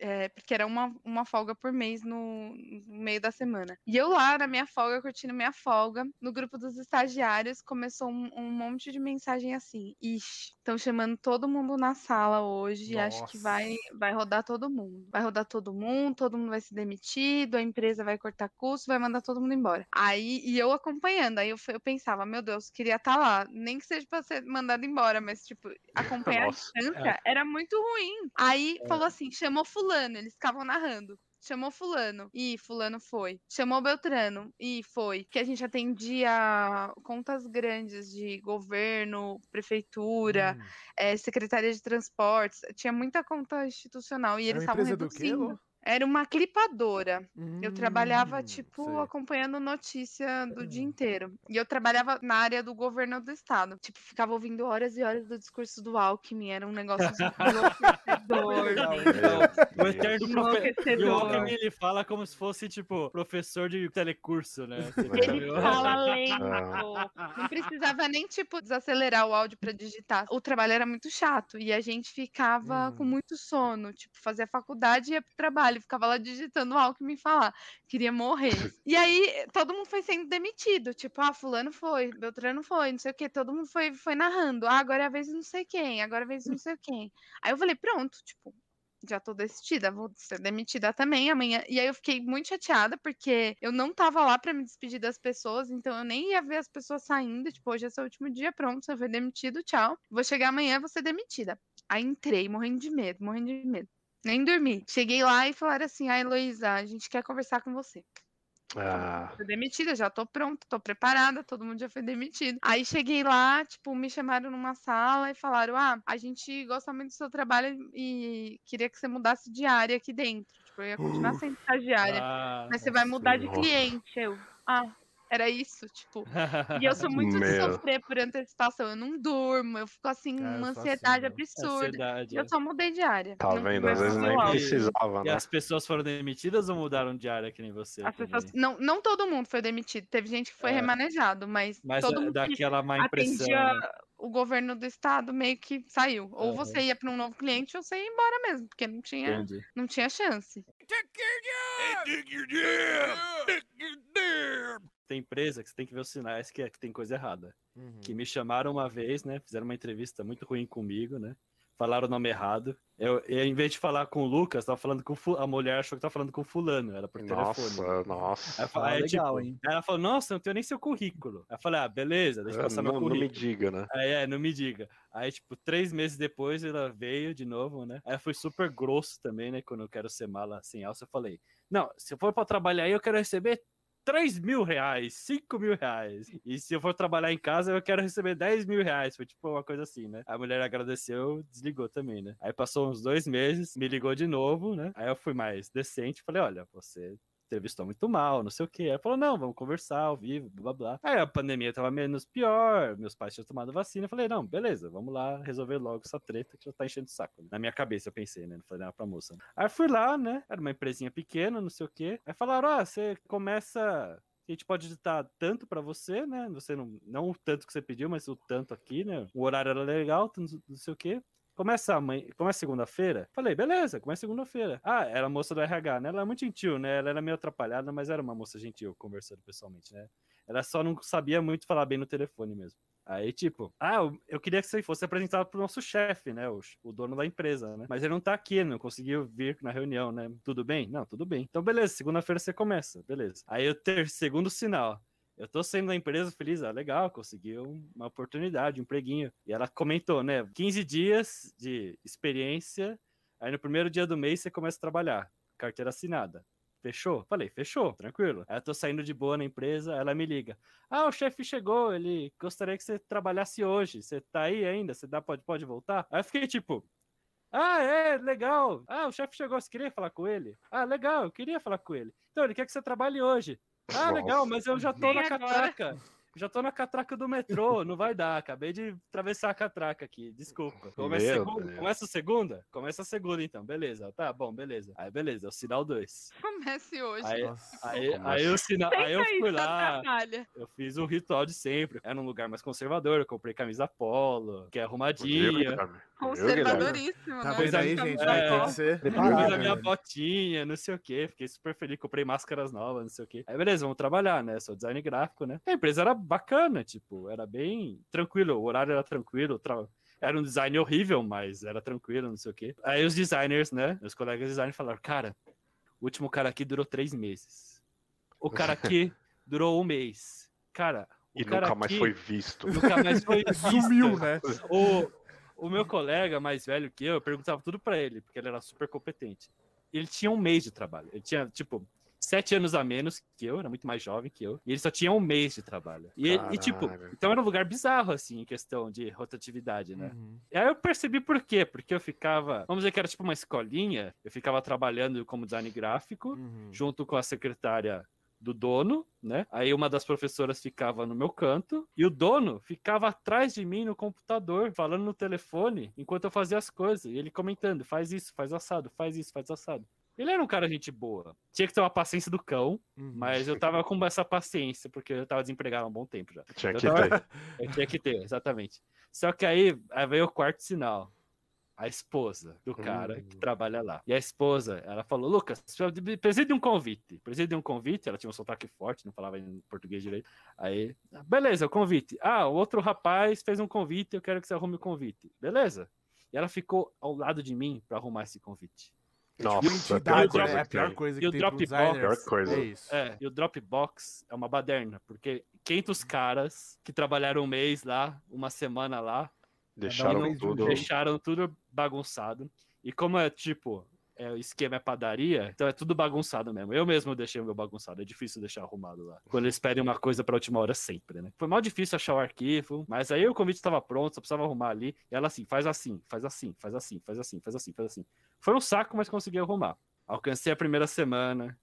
é, porque era uma, uma folga por mês no, no, meio da semana. E eu lá, na minha folga, curtindo minha folga, no grupo dos estagiários, começou um, um monte de mensagem assim: Ixi, estão chamando todo mundo na sala hoje, acho que vai, vai rodar todo mundo. Vai rodar todo mundo, todo mundo vai ser demitido, a empresa vai cortar custo, vai mandar todo mundo embora. Aí, e eu acompanhando, aí eu, eu pensava: Meu Deus, queria estar tá lá, nem que seja pra ser mandado embora, mas, tipo, acompanhar a distância é. era muito ruim. Aí é. falou assim: chamou Fulano fulano, eles ficavam narrando. Chamou fulano e fulano foi. Chamou Beltrano e foi. Que a gente atendia contas grandes de governo, prefeitura, hum. é, secretaria de transportes. Tinha muita conta institucional e eles estavam reduzindo. Era uma clipadora. Hum, eu trabalhava, hum, tipo, sei. acompanhando notícia do dia inteiro. E eu trabalhava na área do governo do estado. Tipo, ficava ouvindo horas e horas do discurso do Alckmin. Era um negócio enlouquecedor. o eterno professor. o Alckmin, ele fala como se fosse, tipo, professor de telecurso, né? Ele fala lento. Não precisava nem, tipo, desacelerar o áudio pra digitar. O trabalho era muito chato. E a gente ficava hum. com muito sono. Tipo, fazia faculdade e ia pro trabalho trabalho, ficava lá digitando algo que me falar, queria morrer. E aí todo mundo foi sendo demitido, tipo, ah, fulano foi, Beltrano foi, não sei o que, todo mundo foi, foi narrando, ah, agora é a vez não sei quem, agora é a vez não sei quem. Aí eu falei, pronto, tipo, já tô decidida, vou ser demitida também amanhã. E aí eu fiquei muito chateada, porque eu não tava lá para me despedir das pessoas, então eu nem ia ver as pessoas saindo. Tipo, hoje é seu último dia, pronto, você foi demitido, tchau. Vou chegar amanhã, vou ser demitida. Aí entrei, morrendo de medo, morrendo de medo. Nem dormi. Cheguei lá e falaram assim: ah, Heloísa, a gente quer conversar com você. Ah. Fui demitida, já tô pronta, tô preparada, todo mundo já foi demitido. Aí cheguei lá, tipo, me chamaram numa sala e falaram: Ah, a gente gosta muito do seu trabalho e queria que você mudasse de área aqui dentro. Tipo, eu ia continuar sendo estagiária. Ah, mas você vai mudar de cliente. Eu, ah, era isso, tipo. E eu sou muito Meu. de sofrer por antecipação. Eu não durmo, eu fico assim, Cara, uma ansiedade assim, absurda. Ansiedade, eu é. só mudei de área. Tá não, vendo? Às vezes nem precisava, e, né? E as pessoas foram demitidas ou mudaram de área que nem você? As pessoas, não, não todo mundo foi demitido. Teve gente que foi é. remanejado, mas. Mas todo é, mundo daquela má impressão. Né? O governo do estado meio que saiu. Ou você ia para um novo cliente ou você ia embora mesmo, porque não tinha, não tinha chance. Take your job! Take your job! Take your job! Tem empresa que você tem que ver os sinais que, é, que tem coisa errada. Uhum. Que me chamaram uma vez, né? Fizeram uma entrevista muito ruim comigo, né? Falaram o nome errado. Eu, eu em vez de falar com o Lucas, tava falando com a mulher achou que tava falando com o fulano, era por nossa, telefone. Nossa, nossa. ah, é, legal, tipo, hein? ela falou, nossa, não tenho nem seu currículo. Aí eu falei, ah, beleza, deixa eu passar não, meu currículo. Não me diga, né? Aí, é, não me diga. Aí, tipo, três meses depois ela veio de novo, né? Aí foi super grosso também, né? Quando eu quero ser mala sem alça, eu falei, não, se eu for pra trabalhar aí, eu quero receber 3 mil reais, 5 mil reais. E se eu for trabalhar em casa, eu quero receber 10 mil reais. Foi tipo uma coisa assim, né? A mulher agradeceu, desligou também, né? Aí passou uns dois meses, me ligou de novo, né? Aí eu fui mais decente, falei, olha, você entrevistou muito mal, não sei o que. Aí falou, não, vamos conversar ao vivo, blá blá. Aí a pandemia tava menos pior, meus pais tinham tomado vacina. Eu falei, não, beleza, vamos lá resolver logo essa treta que já tá enchendo o saco. Na minha cabeça eu pensei, né? Não falei nada pra moça. Aí fui lá, né? Era uma empresinha pequena, não sei o que. Aí falaram, ah, você começa a gente pode editar tanto para você, né? Você não, não o tanto que você pediu, mas o tanto aqui, né? O horário era legal, não sei o quê. Começa amanhã, começa segunda-feira? Falei, beleza, começa segunda-feira. Ah, era moça do RH, né? Ela é muito gentil, né? Ela era meio atrapalhada, mas era uma moça gentil, conversando pessoalmente, né? Ela só não sabia muito falar bem no telefone mesmo. Aí, tipo, ah, eu queria que você fosse apresentado pro nosso chefe, né? O, o, dono da empresa, né? Mas ele não tá aqui, não conseguiu vir na reunião, né? Tudo bem? Não, tudo bem. Então, beleza, segunda-feira você começa, beleza. Aí o segundo sinal eu tô saindo da empresa feliz, ah, legal, conseguiu uma oportunidade, um empreguinho. E ela comentou, né, 15 dias de experiência, aí no primeiro dia do mês você começa a trabalhar, carteira assinada. Fechou? Falei, fechou, tranquilo. Aí eu tô saindo de boa na empresa, ela me liga. Ah, o chefe chegou, ele gostaria que você trabalhasse hoje. Você tá aí ainda? Você dá, pode, pode voltar? Aí eu fiquei tipo, ah, é, legal. Ah, o chefe chegou, você queria falar com ele? Ah, legal, eu queria falar com ele. Então, ele quer que você trabalhe hoje. Ah, legal, mas eu já tô na catraca. Já tô na catraca do metrô, não vai dar. Acabei de atravessar a catraca aqui, desculpa. Começa, Meu segunda, Deus. começa a segunda? Começa a segunda, então, beleza. Tá bom, beleza. Aí, beleza, é o sinal 2. Comece hoje. Aí, aí, aí, o sinal, aí eu fui lá, eu fiz um ritual de sempre. Era num lugar mais conservador, eu comprei camisa polo, que é arrumadinha. Conservadoríssimo, Tá né? vendo aí, gente? é, Vai ter que ser. Eu fiz Preparado, a minha velho. botinha, não sei o que, fiquei super feliz, comprei máscaras novas, não sei o que. Aí beleza, vamos trabalhar, né? Sou design gráfico, né? A empresa era bacana, tipo, era bem tranquilo, o horário era tranquilo, tra- era um design horrível, mas era tranquilo, não sei o que. Aí os designers, né? Meus colegas designers falaram, cara, o último cara aqui durou três meses. O cara aqui durou um mês. Cara, o E cara nunca mais aqui foi visto. nunca mais foi Sumiu, visto. né? O, o meu colega mais velho que eu, eu perguntava tudo pra ele, porque ele era super competente. Ele tinha um mês de trabalho. Ele tinha, tipo, sete anos a menos que eu, era muito mais jovem que eu. E ele só tinha um mês de trabalho. E, ele- e, tipo, então era um lugar bizarro, assim, em questão de rotatividade, né? Uhum. E aí eu percebi por quê. Porque eu ficava, vamos dizer que era tipo uma escolinha, eu ficava trabalhando como design gráfico, Uhum. junto com a secretária do dono, né? Aí uma das professoras ficava no meu canto e o dono ficava atrás de mim no computador, falando no telefone enquanto eu fazia as coisas. E ele comentando: faz isso, faz assado, faz isso, faz assado. Ele era um cara gente boa. Tinha que ter uma paciência do cão, Uhum. mas eu tava com essa paciência, porque eu tava desempregado há um bom tempo já. Tinha Eu que tava- ter. Eu tinha que ter, exatamente. Só que aí, aí veio o quarto sinal. A esposa do cara que Hum. trabalha lá. E a esposa, ela falou: Lucas, precisa de um convite. Precisa de um convite. Ela tinha um sotaque forte, não falava em português direito. Aí, beleza, o convite. Ah, o outro rapaz fez um convite, eu quero que você arrume o convite. Beleza. E ela ficou ao lado de mim pra arrumar esse convite. Nossa, é a pior coisa? É a que pior coisa E que o tem pro Dropbox? coisa. É isso. É, e o Dropbox é uma baderna, porque 500 caras que trabalharam um mês lá, uma semana lá, Deixaram tudo. deixaram tudo bagunçado. E como é tipo, é, o esquema é padaria, então é tudo bagunçado mesmo. Eu mesmo deixei o meu bagunçado, é difícil deixar arrumado lá. Quando eles pedem uma coisa pra última hora sempre, né? Foi mal difícil achar o arquivo, mas aí o convite estava pronto, só precisava arrumar ali. E ela assim, faz assim, faz assim, faz assim, faz assim, faz assim, faz assim. Foi um saco, mas consegui arrumar. Alcancei a primeira semana,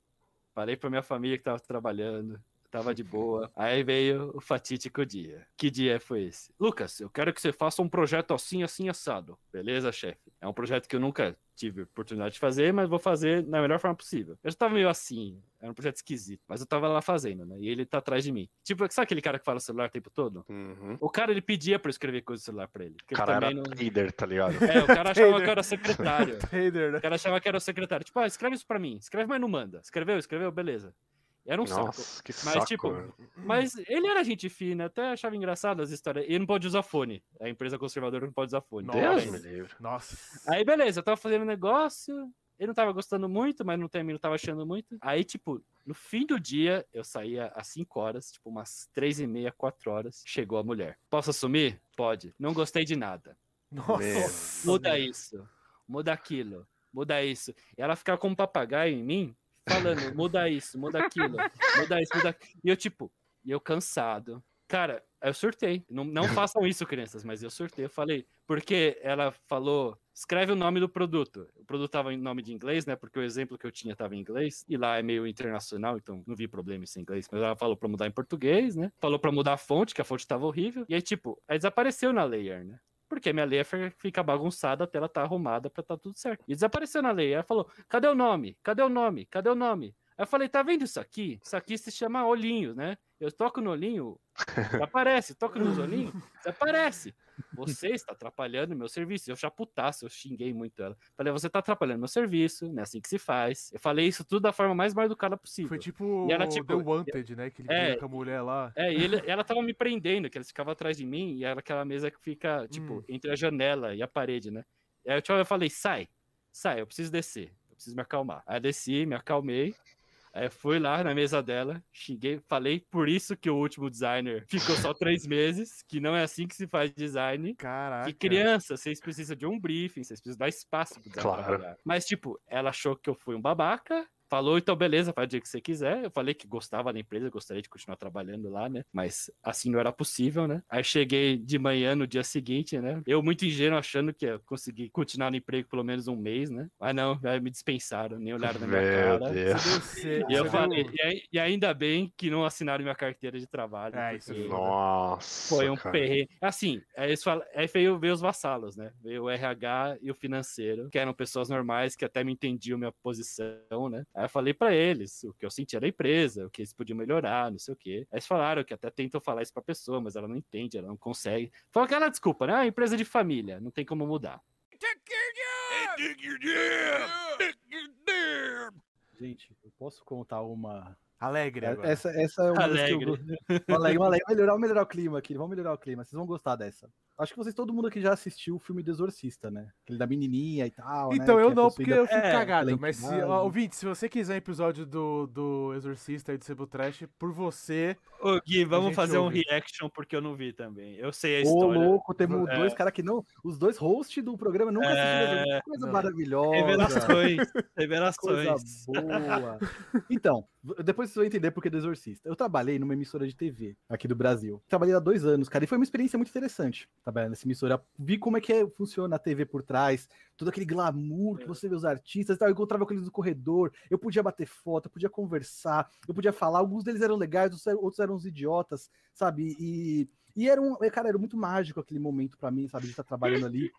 falei pra minha família que tava trabalhando. Tava de boa. Aí veio o fatídico dia. Que dia foi esse? Lucas, eu quero que você faça um projeto assim, assim, assado. Beleza, chefe? É um projeto que eu nunca tive oportunidade de fazer, mas vou fazer da melhor forma possível. Eu já tava meio assim, era um projeto esquisito, mas eu tava lá fazendo, né? E ele tá atrás de mim. Tipo, sabe aquele cara que fala celular o tempo todo? Uhum. O cara, ele pedia pra eu escrever coisa no celular pra ele. O ele cara também era não... trader, tá ligado? É, o cara achava que eu era secretário. Trader, né? O cara achava que era o secretário. Tipo, ah, escreve isso pra mim. Escreve, mas não manda. Escreveu, escreveu, beleza. Era um saco. Nossa, que Mas, saco. tipo, velho. Mas ele era gente fina, até achava engraçado as histórias. E ele não pode usar fone. A empresa conservadora não pode usar fone. Nossa. Deus me livre. Nossa. Aí, beleza, eu tava fazendo negócio, ele não tava gostando muito, mas no termino tava achando muito. Aí, tipo, no fim do dia, eu saía às 5 horas, tipo, umas 3 e meia, 4 horas, chegou a mulher. Posso assumir? Pode. Não gostei de nada. Nossa. Muda isso, muda aquilo, muda isso. E ela ficava como um papagaio em mim, falando, muda isso, muda aquilo, muda isso, muda aquilo. E eu, tipo, e eu cansado. Cara, eu surtei. Não, não façam isso, crianças, mas eu surtei. Eu falei, porque ela falou, escreve o nome do produto. O produto tava em nome de inglês, né? Porque o exemplo que eu tinha tava em inglês. E lá é meio internacional, então não vi problema em inglês. Mas ela falou pra mudar em português, né? Falou pra mudar a fonte, que a fonte tava horrível. E aí, tipo, aí desapareceu na layer, né? Porque minha fi- fica bagunçada até ela tá arrumada pra tá tudo certo. E desapareceu na layer. Ela falou: cadê o nome? Cadê o nome? Cadê o nome? Aí eu falei, tá vendo isso aqui? Isso aqui se chama olhinho, né? Eu toco no olhinho, aparece. Toco nos olhinhos, desaparece. Você está atrapalhando meu serviço. Eu já putasse, eu xinguei muito ela. Falei, você tá atrapalhando meu serviço, não é assim que se faz. Eu falei isso tudo da forma mais mal educada possível. Foi tipo E ela, tipo, The Wanted, né? Que ele é, com a mulher lá. É, e ele- ela tava me prendendo, que eles ficavam atrás de mim, e era aquela mesa que fica, tipo, Hum. entre a janela e a parede, né? Aí eu, tipo, eu falei, sai, sai, eu preciso descer, eu preciso me acalmar. Aí eu desci, me acalmei, aí fui lá na mesa dela, xinguei, falei, por isso que o último designer ficou só três meses, que não é assim que se faz design. Caraca. Que criança, vocês precisam de um briefing, vocês precisam dar espaço pro design Claro. Mas, tipo, ela achou que eu fui um babaca, falou, então beleza, faz o dia que você quiser. Eu falei que gostava da empresa, gostaria de continuar trabalhando lá, né? Mas assim não era possível, né? Aí cheguei de manhã no dia seguinte, né? Eu muito ingênuo achando que ia conseguir continuar no emprego pelo menos um mês, né? Mas não, aí me dispensaram, nem olharam na minha Meu cara. Deus. E eu falei, e, ai- e ainda bem que não assinaram minha carteira de trabalho. Ah, isso é. Nossa. Foi um cara. perrengue. Assim, aí, eles falam, aí veio, veio os vassalos, né? Veio o RH e o financeiro, que eram pessoas normais que até me entendiam minha posição, né? Aí eu falei pra eles o que eu sentia da empresa, o que eles podiam melhorar, não sei o quê. Aí eles falaram que até tentam falar isso pra pessoa, mas ela não entende, ela não consegue. Falou aquela desculpa, né? Ah, empresa de família, não tem como mudar. Gente, eu posso contar uma. Alegre agora. Essa, essa é uma das que eu Alegre. alegre, alegre. Melhorar, vamos melhorar o clima aqui. Vamos melhorar o clima. Vocês vão gostar dessa. Acho que vocês, todo mundo aqui já assistiu o filme do Exorcista, né? Aquele da menininha e tal. né, Então que eu é não, porque possuída- eu fico É, cagado. Mas, se, ó, ouvinte, se você quiser episódio do, do Exorcista e do Sebo Trash, por você. Ô, Gui, vamos fazer um ouve. reaction, porque eu não vi também. Eu sei a Ô, história. louco, temos É. dois caras que não. Os dois hosts do programa nunca assistiram. É, essa Coisa não. maravilhosa. Revelações, Coisa revelações. boa. Então, depois vocês vão entender porque do Exorcista. Eu trabalhei numa emissora de TV aqui do Brasil. Trabalhei há dois anos, cara, e foi uma experiência muito interessante trabalhar nessa emissora. Vi como é que é- funciona a TV por trás, todo aquele glamour que você vê os artistas e tal. Eu encontrava com eles no corredor, eu podia bater foto, eu podia conversar, eu podia falar. Alguns deles eram legais, outros eram- uns idiotas, sabe? E, e era um, cara, era muito mágico aquele momento pra mim, sabe? De estar trabalhando ali.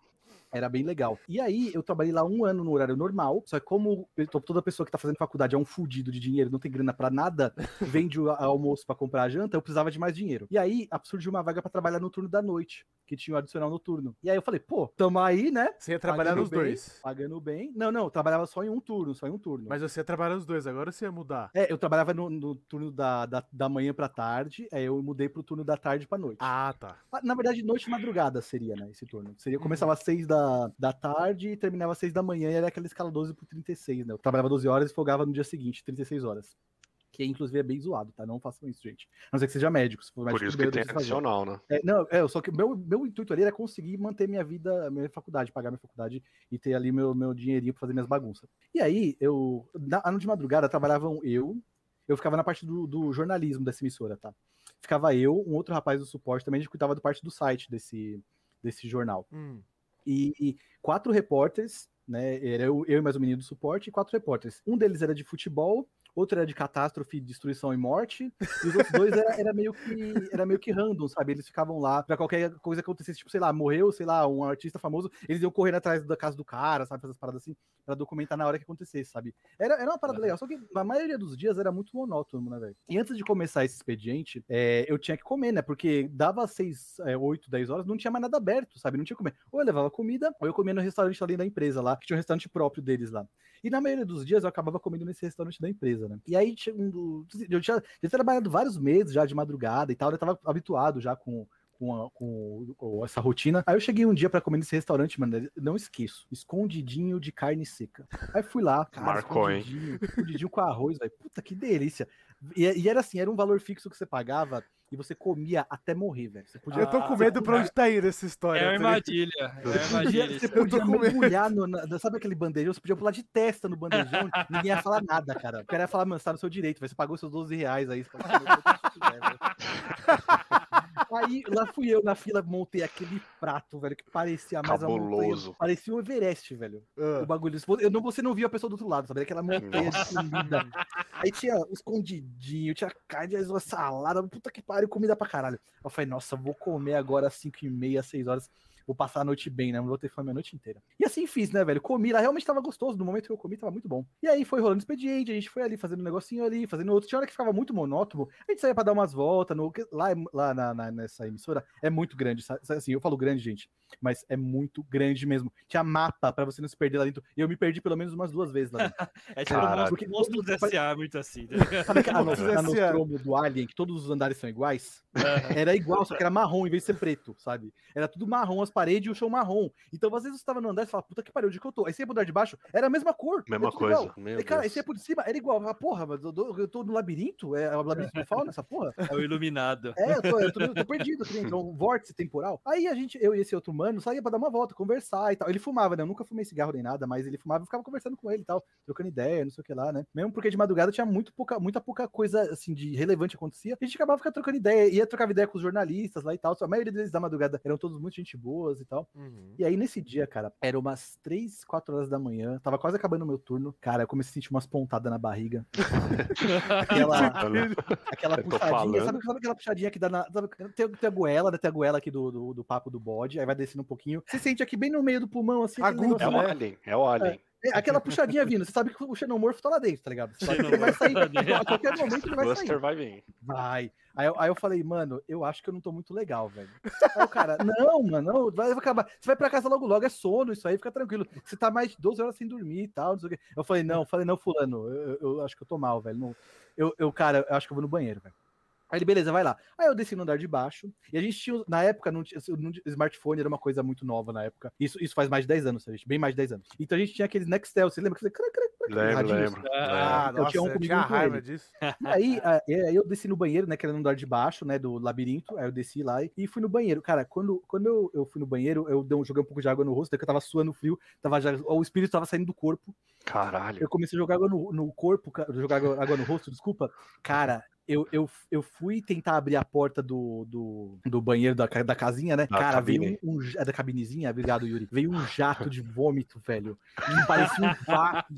Era bem legal. E aí, eu trabalhei lá um ano no horário normal. Só que como toda pessoa que tá fazendo faculdade é um fudido de dinheiro, não tem grana pra nada, vende o almoço pra comprar a janta, eu precisava de mais dinheiro. E aí, surgiu uma vaga pra trabalhar no turno da noite, que tinha o adicional noturno. E aí eu falei, pô, tamo aí, né? Você ia trabalhar Pagando nos bem, dois. Pagando bem. Não, não, eu trabalhava só em um turno, só em um turno. Mas você ia trabalhar nos dois, agora você ia mudar. É, eu trabalhava no, no turno da, da, da manhã pra tarde, aí eu mudei pro turno da tarde pra noite. Ah, tá. Ah, Na verdade, noite e madrugada seria, né, esse turno. Seria, começava às 6 da, da tarde e terminava às 6 da manhã, e era aquela escala 12 por 36, né? Eu trabalhava 12 horas e folgava no dia seguinte, 36 horas. Que inclusive é bem zoado, tá? Não façam isso, gente. A não ser que seja médico. Se for médico, Por isso que eu tem adicional, né? É, não, é, só que o meu, meu intuito ali era conseguir manter minha vida, minha faculdade, pagar minha faculdade e ter ali meu, meu dinheirinho pra fazer minhas bagunças. E aí, eu, na, de madrugada, trabalhavam eu, eu ficava na parte do, do jornalismo dessa emissora, tá? Ficava eu, um outro rapaz do suporte também, a gente cuidava da parte do site desse, desse jornal. Hum. E, quatro repórteres, né? Era eu, eu e mais um menino do suporte, e quatro repórteres. Um deles era de futebol, outro era de catástrofe, destruição e morte, e os outros dois era, era meio que era meio que random, sabe? Eles ficavam lá pra qualquer coisa que acontecesse, tipo, sei lá, morreu, sei lá, um artista famoso, eles iam correndo atrás da casa do cara, sabe? Essas paradas assim, pra documentar na hora que acontecesse, sabe? Era, era uma parada legal, só que na maioria dos dias era muito monótono, né, velho? E antes de começar esse expediente, é, eu tinha que comer, né? Porque dava 6, é, 8, 10 horas, não tinha mais nada aberto, sabe? Não tinha que comer. Ou eu levava comida, ou eu comia no restaurante dentro da empresa lá, que tinha um restaurante próprio deles lá. E na maioria dos dias eu acabava comendo nesse restaurante da empresa, né? E aí um do- eu tinha, já tinha trabalhado vários meses já de madrugada e tal, eu tava habituado já com, com, a- com o- essa rotina. Aí eu cheguei um dia pra comer nesse restaurante, mano, não esqueço, escondidinho de carne seca. Aí fui lá, cara, Marcou, hein? escondidinho, escondidinho com arroz, velho. Puta que delícia. E, e era assim, era um valor fixo que você pagava e você comia até morrer, velho. Você podia Eu tô com Ah, medo pra onde tá indo essa história. É tá ligado? armadilha. É você podia, armadilha. você podia mergulhar no, na- sabe aquele bandejão? Você podia pular de testa no bandejão, ninguém ia falar nada, cara. O cara ia falar, mano, você tá no seu direito, velho, você pagou seus 12 reais aí. Você fala, Aí lá fui eu na fila, montei aquele prato, velho, que parecia mais. Cabuloso. Parecia um Everest, velho. Ah. O bagulho. Eu não, você não via a pessoa do outro lado, sabe? Aquela montanha de comida. Aí tinha escondidinho, tinha carne, uma salada, puta que pariu, comida pra caralho. Eu falei, nossa, vou comer agora às 5 e meia, 6 horas. Vou passar a noite bem, né? Não vou ter fome a noite inteira. E assim fiz, né, velho? Comi lá, realmente tava gostoso. No momento que eu comi, tava muito bom. E aí foi rolando expediente, a gente foi ali fazendo um negocinho ali, fazendo outro. Tinha hora que ficava muito monótono. A gente saía pra dar umas voltas. No... Lá, lá na, na- nessa emissora é muito grande. sabe? Assim, eu falo grande, gente, mas é muito grande mesmo. Tinha mapa pra você não se perder lá dentro. E eu me perdi pelo menos umas duas vezes lá dentro. É tipo Caraca. do SA, muito assim. ligado? Sabe aquela Monstros a S.A. Nostromo do Alien, que todos os andares são iguais? Era igual, só que era marrom em vez de ser preto, sabe? Era tudo marrom as paredes e o chão marrom. Então, às vezes você tava no andar e você fala, puta que pariu, onde que eu tô? Aí você ia pro andar de baixo, era a mesma cor. Mesma coisa. Aí, cara, aí você ia por cima, era igual. Ah, porra, mas eu, tô- eu tô no labirinto? É o labirinto de fauna, essa porra? É o iluminado. É, eu tô, eu tô, eu tô perdido, entrou um vórtice temporal. Aí a gente, eu e esse outro mano, saía pra dar uma volta, conversar e tal. Ele fumava, né? Eu nunca fumei cigarro nem nada, mas ele fumava e ficava conversando com ele e tal, trocando ideia, não sei o que lá, né? Mesmo porque de madrugada tinha muito pouca, muita pouca coisa, assim, de relevante acontecia. A gente acabava ficando trocando ideia, ia trocar ideia com os jornalistas lá e tal. A maioria deles da madrugada eram todos muito gente boas e tal. Uhum. E aí, nesse dia, cara, era umas 3, 4 horas da manhã, tava quase acabando o meu turno. Cara, eu comecei a sentir umas pontadas na barriga. Aquela, aquela Eu tô puxadinha, sabe, sabe aquela puxadinha que dá na. Sabe, tem, tem a goela, né? Tem a goela aqui do, do, do papo do bode, aí vai descendo um pouquinho. Você sente aqui bem no meio do pulmão, assim, Agudo, É negócio, o? Alien, é o Alien. É, aquela puxadinha vindo. Você sabe que o xenomorfo tá lá dentro, tá ligado? Você sabe que ele vai sair. A qualquer momento ele vai sair. Buster vai vir. Vai. Aí eu, aí eu falei, mano, eu acho que eu não tô muito legal, velho. Aí o cara, não, mano, não, vai acabar. Você vai pra casa logo logo, é sono, isso aí, fica tranquilo. Você tá mais de 12 horas sem dormir e tal, não sei o quê. Eu falei, não, falei, não, fulano, eu, eu- eu acho que eu tô mal, velho. Não, eu, eu, cara, eu acho que eu vou no banheiro, velho. Aí ele, beleza, vai lá. Aí eu desci no andar de baixo. E a gente tinha, na época, não tinha, smartphone era uma coisa muito nova na época. Isso, isso faz mais de 10 anos, gente, bem mais de 10 anos. Então a gente tinha aqueles Nextel, você lembra que você. Lembro, lembro. Ah, Eu nossa, tinha um eu comigo tinha raiva disso. E aí, aí eu desci no banheiro, né? Que era no andar de baixo, né? Do labirinto. Aí eu desci lá e, fui no banheiro. Cara, quando, quando eu, eu fui no banheiro, eu dei um, joguei um pouco de água no rosto, daí que eu tava suando frio, tava já, o espírito tava saindo do corpo. Caralho. Eu comecei a jogar água no, no corpo, jogar água no rosto, desculpa. Cara, eu, eu, eu fui tentar abrir a porta do, do, do banheiro da, da casinha, né? Da Cara, cabine. veio um, um ja- da cabinezinha, obrigado, Yuri. Veio um jato de vômito, velho. E parecia um vape.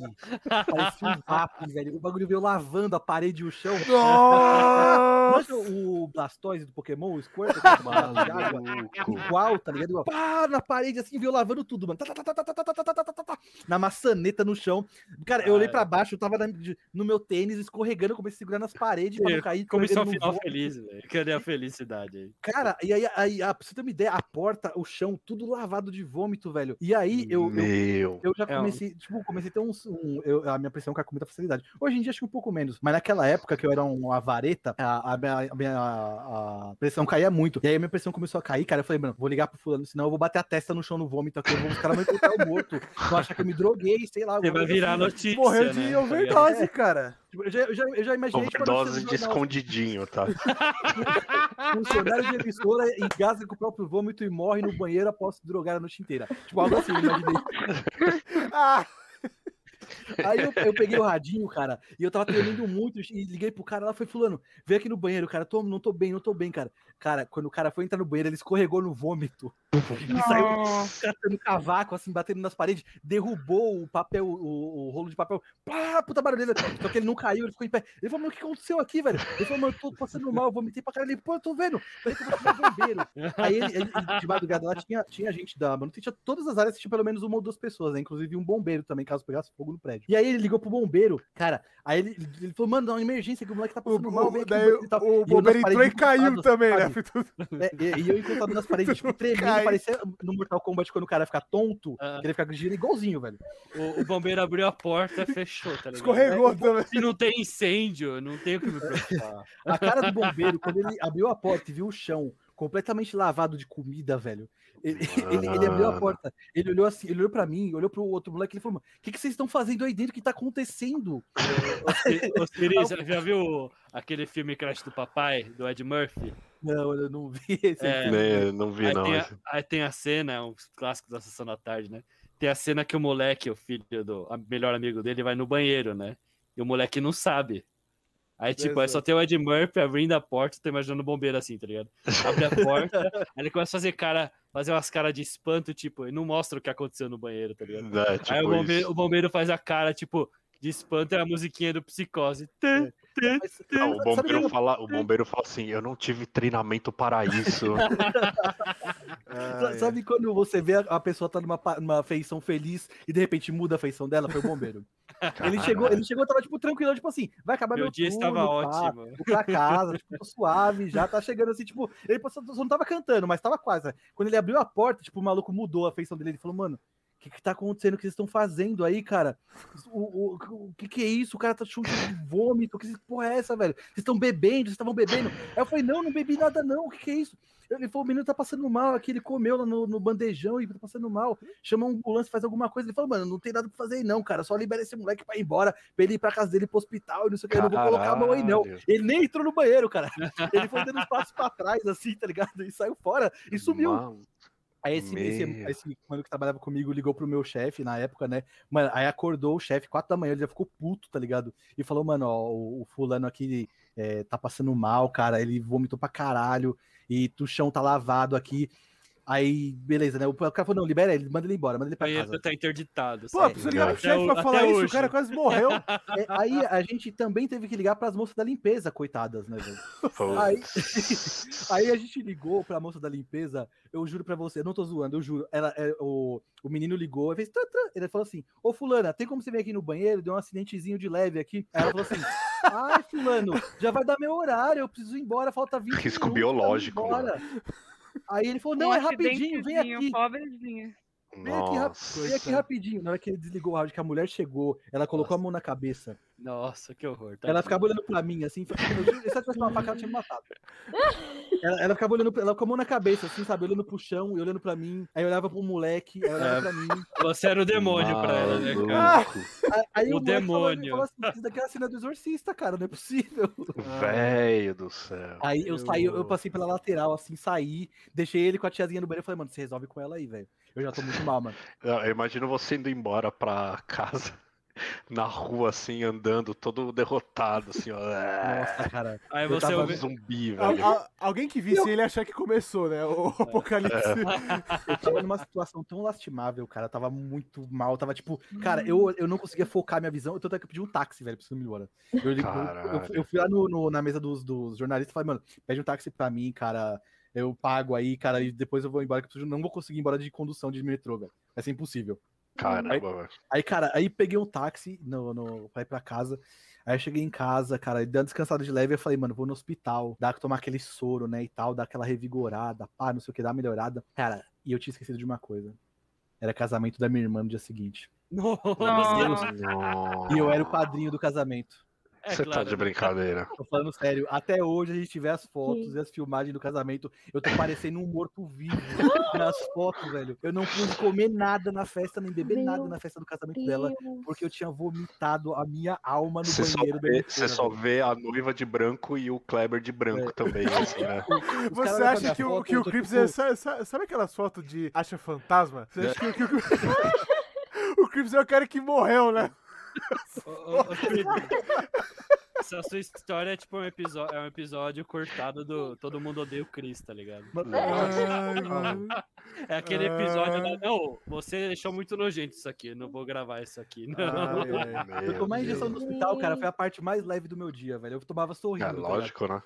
Parecia um vape, velho. O bagulho veio lavando a parede e o chão. Nossa! O Blastoise do Pokémon, o Squirtle, é igual, tá ligado? Igual, pá, na parede, assim, veio lavando tudo, mano. Tá, tá, tá, tá, tá, tá, tá, tá, tá, tá, tá, tá. Na maçaneta no chão. Cara, eu olhei pra baixo, eu tava na- de- no meu tênis, escorregando, comecei a segurar nas paredes pra não cair. Comissão final vômito. feliz, velho. Cadê a felicidade aí? Cara, e aí, aí ah, pra você ter uma ideia, a porta, o chão, tudo lavado de vômito, velho. E aí eu, eu, Meu. eu já É um- comecei, tipo, comecei a ter uns, um, eu- a minha pressão cai com muita facilidade. Hoje em dia acho que um pouco menos, mas naquela época que eu era um- uma vareta, a, a minha, a minha- a pressão caía muito. E aí a minha pressão começou a cair, cara. Eu falei, mano, vou ligar pro fulano, senão eu vou bater a testa no chão no vômito aqui. eu vou- Os caras vão encontrar o morto. Vão achar que eu me droguei, sei lá. Você vai virar assim. notícia. Morreu de né? Ligado? overdose, cara. Tipo, eu, já, eu, já, eu já imaginei Overdose do de escondidinho, tá? Funcionário de emissora engasga com o próprio vômito e morre no banheiro após drogar a noite inteira. Tipo, algo assim, eu imaginei. Ah, Aí eu, eu peguei o radinho, cara, e eu tava tremendo muito, e liguei pro cara lá, foi fulano, vem aqui no banheiro, cara, tô, não tô bem, não tô bem, cara. Cara, quando o cara foi entrar no banheiro, ele escorregou no vômito. E saiu catando cavaco, assim, batendo nas paredes, derrubou o papel, o, o rolo de papel, pá, puta barulheira. Só que ele não caiu, ele ficou em pé. Ele falou, mano, o que aconteceu aqui, velho? Ele falou, mano, eu tô passando mal, eu vomitei pra caralho. Ele, pô, eu tô vendo. Falei que eu vou chamar bombeiro. Aí ele, ele- ele, de madrugada lá, tinha, tinha gente da manutenção, tinha todas as áreas, tinha pelo menos uma ou duas pessoas, né? Inclusive um bombeiro também, caso pegasse fogo no prédio. E aí ele ligou pro bombeiro, cara, aí ele, ele falou, mano, dá uma emergência que o moleque tá o, passando mal, vem o, daí, o E eu bombeiro entrou e caiu também, né? É, e, e eu encostado nas paredes, tipo, tremendo, Cai. parecia no Mortal Kombat quando o cara fica tonto, Ah. que ele fica girando igualzinho, velho. O, o bombeiro abriu a porta, fechou, tá ligado? Escorregou também. Se não tem incêndio, não tem o que me preocupar. A cara do bombeiro, quando ele abriu a porta e viu o chão completamente lavado de comida, velho. Ele, ele, ele abriu a Mano. porta, ele olhou assim, ele olhou pra mim, olhou pro outro moleque e ele falou, mano, o que, que vocês estão fazendo aí dentro? O que tá acontecendo? Ô, Siri- você já viu aquele filme Crash do Papai, do Ed Murphy? Não, eu não vi esse. É, Nem- não vi, Aí não. tem, a, aí tem a cena, é um clássico da sessão da tarde, né? Tem a cena que o moleque, o filho do a- melhor amigo dele, vai no banheiro, né? E o moleque não sabe. Aí, tipo, aí só tem o Ed Murphy abrindo a porta, tô imaginando o bombeiro assim, tá ligado? Abre a porta, aí ele começa a fazer cara, fazer umas caras de espanto, tipo, e não mostra o que aconteceu no banheiro, tá ligado? É, aí tipo o bombeiro, isso. o bombeiro faz a cara, tipo, de espanto é a musiquinha do psicose. Ah, o, bombeiro fala, o bombeiro fala assim: Eu não tive treinamento para isso. Ah, é. Sabe quando você vê a- pessoa tá numa, numa feição feliz e de repente muda a feição dela? Foi o bombeiro. Ele chegou, ele chegou, tava tipo tranquilo, tipo assim, vai acabar Meu meu, dia turno, estava pá, ótimo. Vou pra casa, tipo, tô suave, já tá chegando assim, tipo, ele só, não tava cantando, mas tava quase. né? Quando ele abriu a porta, tipo, o maluco mudou a feição dele, ele falou, mano, que, que tá acontecendo? O que vocês estão fazendo aí, cara? O, o, o que, que é isso? O cara tá chutando de vômito. Que porra é essa, velho? Vocês estão bebendo? Vocês estavam bebendo? Aí eu falei, não, não bebi nada, não. O que, que é isso? Ele falou, o menino tá passando mal aqui, ele comeu lá no, no bandejão e tá passando mal. Chama uma ambulância, faz alguma coisa. Ele falou, mano, não tem nada pra fazer aí, não, cara. Só libera esse moleque pra ir embora, pra ele ir pra casa dele pro hospital e não sei o que. Eu não vou colocar a mão aí, não. Ele nem entrou no banheiro, cara. Ele foi dando uns passos pra trás, assim, tá ligado? E saiu fora e sumiu. Mano, Aí esse, esse, esse mano que trabalhava comigo ligou pro meu chefe na época, né? Mano, aí acordou o chefe, quatro da manhã, ele já ficou puto, tá ligado? E falou, mano, ó, o, o fulano aqui é, tá passando mal, cara, ele vomitou pra caralho, e o chão tá lavado aqui. Aí, beleza, né? O cara falou, não, libera ele, manda ele embora, manda ele pra Aí casa. tá interditado. Pô, precisa ligar pro chefe o- pra falar isso, o hoje. cara quase morreu. É, aí a gente também teve que ligar pras moças da limpeza, coitadas, né, velho? Aí, aí a gente ligou pra moça da limpeza, eu juro pra você, eu não tô zoando, eu juro. Ela, é, o, o menino ligou, fez. Tã, tã, ele falou assim: Ô Fulana, tem como você vir aqui no banheiro? Deu um acidentezinho de leve aqui. Aí ela falou assim: Ai, Fulano, já vai dar meu horário, eu preciso ir embora, falta 20 Risco minutos, biológico, pra eu ir embora." Aí ele falou: Não, Um é rapidinho, vem aqui. Pobrezinha. Vem aqui, Nossa. vem aqui rapidinho. Na hora que ele desligou o rádio, que a mulher chegou, ela colocou a mão na cabeça. Nossa, que horror. tá? Ela ficava olhando pra mim, assim, se ela tivesse uma faca, ela tinha me matado. Ela, ela ficava olhando, pra- ela com a mão na cabeça, assim, sabe, olhando pro chão e olhando pra mim. Aí eu olhava pro moleque, aí olhava É. pra mim. Você era o demônio pra ela, né, cara? Maluco. Aí, O falou- demônio. Falou, assim, isso daqui é a cena do exorcista, cara, não é possível. Velho do céu. Aí eu saí, eu Eu- passei pela lateral, assim, saí, deixei ele com a tiazinha no banheiro e falei, mano, você resolve com ela aí, velho. Eu já tô muito mal, mano. Eu eu imagino você indo embora pra casa, na rua, assim, andando, todo derrotado, assim, ó. Nossa, cara. Aí Eu você tava ouve... Zumbi, Al- velho. al- alguém que visse ele achar que começou, né? O apocalipse. Eu tava numa situação tão lastimável, cara. Eu tava muito mal. Tava tipo, cara, eu, eu não conseguia focar minha visão. Eu tô até que pedir um táxi, velho, pra você ir embora. Eu, eu- eu, eu fui lá no, no- na mesa dos, dos jornalistas e falei, mano, pede um táxi pra mim, cara. Eu pago aí, cara, e depois eu vou embora, que eu não vou conseguir ir embora de condução de metrô, velho. Vai ser impossível. Caramba, velho. Aí, cara, aí peguei um táxi no, no, pra ir pra casa. Aí eu cheguei em casa, cara, e dando descansado de leve, eu falei, mano, vou no hospital, dá pra tomar aquele soro, né, e tal, dar aquela revigorada, pá, não sei o que, dar uma melhorada. Cara, e eu tinha esquecido de uma coisa. Era casamento da minha irmã no dia seguinte. Nossa, Nossa. E eu era o padrinho do casamento. É Você tá claro. de brincadeira. Tô falando sério. Até hoje a gente tiver as fotos e as filmagens do casamento. Eu tô parecendo um morto-vivo nas fotos, velho. Eu não pude comer nada na festa, nem beber Meu nada na festa do casamento dela, porque eu tinha vomitado a minha alma no só, banheiro vê, emissora, você só vê a noiva de branco e o Kleber de branco É. também, assim, né? Você acha que o, foto, que eu o Crips tipo, é. Sabe, aquelas fotos de acha fantasma? Você acha que, o- que o. o Crips é o cara que morreu, né? Ô, ô, Essa sua história é tipo um episódio, é um episódio cortado do Todo Mundo Odeia o Chris, tá ligado? Ai, mano. É aquele episódio da. Não, você deixou muito nojento isso aqui, não vou gravar isso aqui. Não. Ai, ai. Eu tomar Meu injeção no hospital, cara, foi a parte mais leve do meu dia, velho. Eu tomava sorrindo. É tá ligado? lógico, né?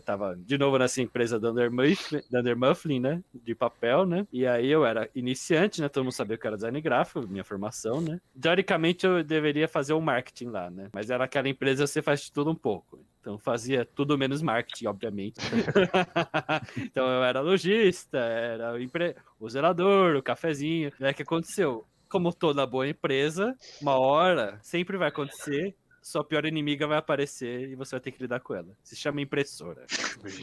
Eu tava de novo nessa empresa da Under Mufflin, né? De papel, né? E aí eu era iniciante, né? Todo mundo sabia que era design gráfico, minha formação, né? Teoricamente eu deveria fazer o marketing lá, né? Mas era aquela empresa você faz de tudo um pouco. Então fazia tudo menos marketing, obviamente. então eu era lojista, era o, empre... o zelador, o cafezinho. E aí o que aconteceu? Como toda boa empresa, uma hora sempre vai acontecer sua pior inimiga vai aparecer e você vai ter que lidar com ela. Se chama impressora.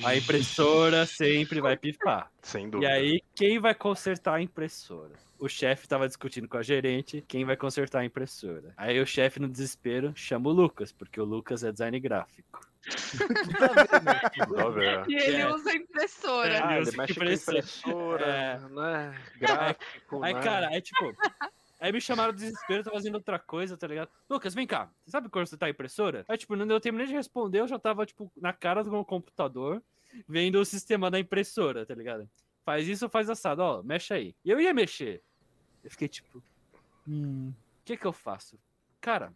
A impressora sempre vai pifar. Sem E dúvida. aí, quem vai consertar a impressora? O chefe tava discutindo com a gerente quem vai consertar a impressora. Aí o chefe, no desespero, chama o Lucas, porque o Lucas é design gráfico. E ele É. usa a impressora. É. Ah, ele ele usa mexe com impressora. impressora, É. né? Gráfico, Aí, né? cara, aí tipo. Aí me chamaram de desespero, eu tava fazendo outra coisa, tá ligado? Lucas, vem cá. Você sabe quando você tá a impressora? Aí, tipo, não eu terminei de responder, eu já tava, tipo, na cara do meu computador, vendo o sistema da impressora, tá ligado? Faz isso, faz assado, ó, mexe aí. E eu ia mexer. Eu fiquei tipo, hum, o que que eu faço? Cara,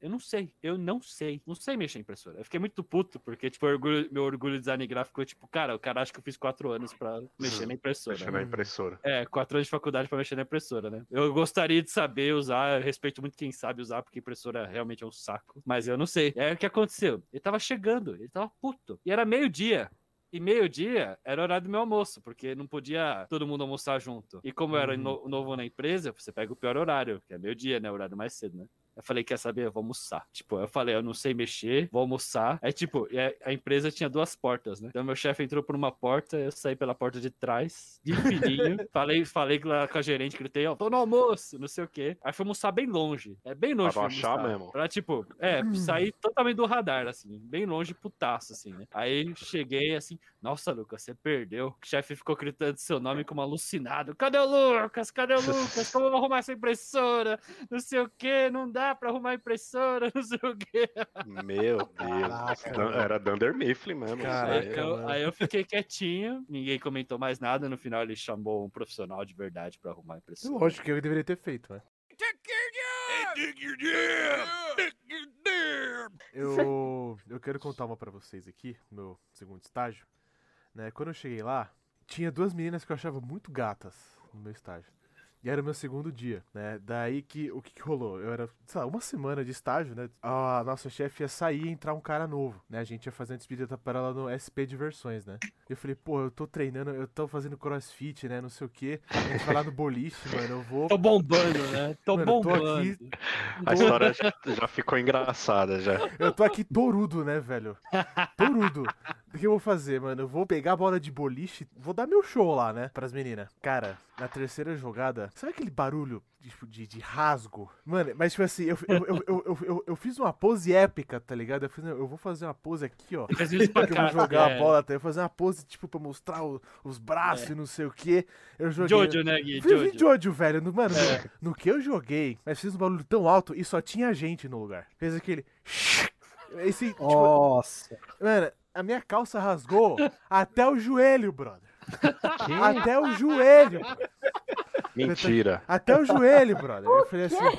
eu não sei, eu não sei, não sei mexer em impressora. Eu fiquei muito puto, porque, tipo, orgulho- meu orgulho de design gráfico é tipo, cara, o cara acha que eu fiz quatro anos pra mexer na impressora. Mexer na impressora. É, quatro anos de faculdade pra mexer na impressora, né? Eu gostaria de saber usar, eu respeito muito quem sabe usar, porque impressora realmente é um saco. Mas eu não sei. É o que aconteceu. Ele tava chegando, ele tava puto. E era meio-dia. E meio-dia era o horário do meu almoço, porque não podia todo mundo almoçar junto. E como eu era Uhum. no- novo na empresa, você pega o pior horário, que é meio-dia, né? O horário mais cedo, né? Eu falei, quer saber? Eu vou almoçar. Tipo, eu falei, eu não sei mexer, vou almoçar. Aí, tipo, e a- a empresa tinha duas portas, né? Então, meu chefe entrou por uma porta, eu saí pela porta de trás, de fininho. falei, falei lá com a gerente, gritei, ó, tô no almoço, não sei o quê. Aí fui almoçar bem longe. É bem longe. Pra almoçar. mesmo. Pra, tipo, é, sair totalmente do radar, assim, bem longe, putaço, assim, né? Aí cheguei, assim, nossa, Lucas, você perdeu. O chefe ficou gritando seu nome como alucinado. Cadê o Lucas? Cadê o Lucas? Como eu vou arrumar essa impressora? Não sei o quê, não dá pra arrumar a impressora, não sei o quê. Meu Deus. Era Dunder Mifflin mesmo. Caraca, eu, mano. aí eu fiquei quietinho, ninguém comentou mais nada. No final ele chamou um profissional de verdade pra arrumar a impressora. Lógico que eu deveria ter feito, né? Eu, eu quero contar uma pra vocês aqui, no meu segundo estágio. Né? Quando eu cheguei lá, tinha duas meninas que eu achava muito gatas no meu estágio. E era o meu segundo dia, né? Daí que o que, que rolou? Eu era, sei lá, uma semana de estágio, né? A nossa chefe ia sair e entrar um cara novo, né? A gente ia fazer uma despedida para ela no SP Diversões, né? Eu falei, pô, eu tô treinando, eu tô fazendo crossfit, né? Não sei o quê. A gente vai lá no boliche, mano. Eu vou. Tô bombando, né? Tô Mano, eu tô bombando. aqui- A história já, já ficou engraçada já. Eu tô aqui torudo, né, velho? Torudo. O que eu vou fazer, mano? Eu vou pegar a bola de boliche, vou dar meu show lá, né? Pras meninas. Cara, na terceira jogada, sabe aquele barulho de, tipo, de, de rasgo? Mano, mas tipo assim, eu, eu, eu, eu, eu, eu- eu fiz uma pose épica, tá ligado? Eu, fiz, eu vou fazer uma pose aqui, ó. Faz isso pra Que eu vou jogar é. a bola, tá? eu vou fazer uma pose, tipo, pra mostrar o- os braços e não sei o que. Eu joguei. Jojo, né, Gui? Jojo. Jojo, velho. No, mano, no- É. no, que eu joguei, mas fiz um barulho tão alto e só tinha gente no lugar. Fez aquele. Esse, tipo, Nossa. Mano, a minha calça rasgou até o joelho, brother. Até o joelho. Mentira. Até o joelho, brother. Eu falei assim.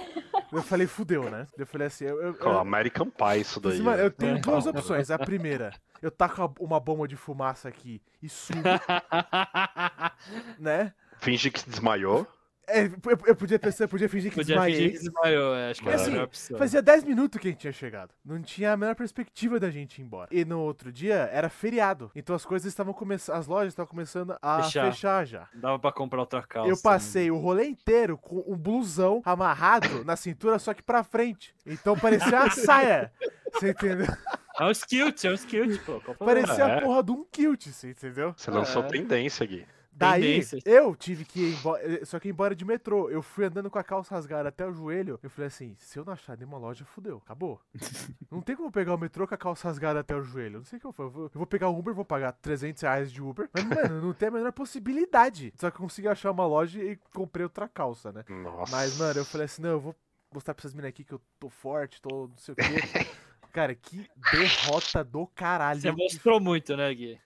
Eu falei, fudeu, né? Eu falei assim, eu, eu, eu, American Pie isso daí. assim, mano, eu né? tenho duas opções. A primeira, eu taco uma bomba de fumaça aqui e subo, né? Finge que desmaiou. É, eu, eu podia eu podia fingir que Podia desmaiei. fingir que desmaiou, é, acho que era a Assim, melhor opção. Fazia 10 minutos que a gente tinha chegado. Não tinha a menor perspectiva da gente ir embora. E no outro dia era feriado. Então as coisas estavam começando. As lojas estavam começando a Fechar. fechar, já. Dava pra comprar outra calça. Eu né? passei o rolê inteiro com um blusão amarrado na cintura, só que pra frente. Então parecia uma saia. Você entendeu? É um skilt, é um skilt, pô. Parecia a É. porra de um kilt, você entendeu? Você lançou É. tendência, Gui. Daí, eu tive que ir embora, só que embora de metrô. Eu fui andando com a calça rasgada até o joelho. Eu falei assim, se eu não achar nenhuma loja, fudeu, acabou. não tem como pegar o metrô com a calça rasgada até o joelho. Não sei o que eu vou. Eu vou, pegar o Uber, vou pagar 300 reais de Uber. Mas, mano, não tem a menor possibilidade. Só que eu consegui achar uma loja e comprei outra calça, né? Nossa. Mas, mano, eu falei assim, não, eu vou mostrar pra essas meninas aqui que eu tô forte, tô não sei o quê. Cara, que derrota do caralho. Você mostrou muito, né, Gui?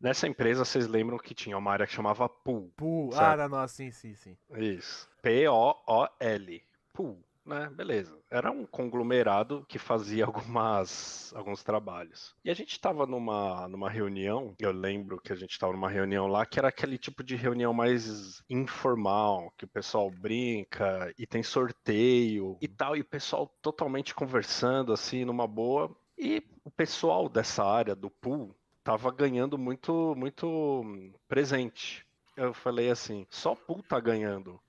Nessa empresa, vocês lembram que tinha uma área que chamava Pool. Certo. ah, não, não, sim, sim, sim. Isso. P-O-O-L. Pool. Né? Beleza. Era um conglomerado que fazia algumas, alguns trabalhos. E a gente estava numa, numa reunião, eu lembro que a gente estava numa reunião lá, que era aquele tipo de reunião mais informal, que o pessoal brinca e tem sorteio e tal, e o pessoal totalmente conversando assim, numa boa. E o pessoal dessa área do pool tava ganhando muito, muito hum, presente. Eu falei assim, só pool tá ganhando.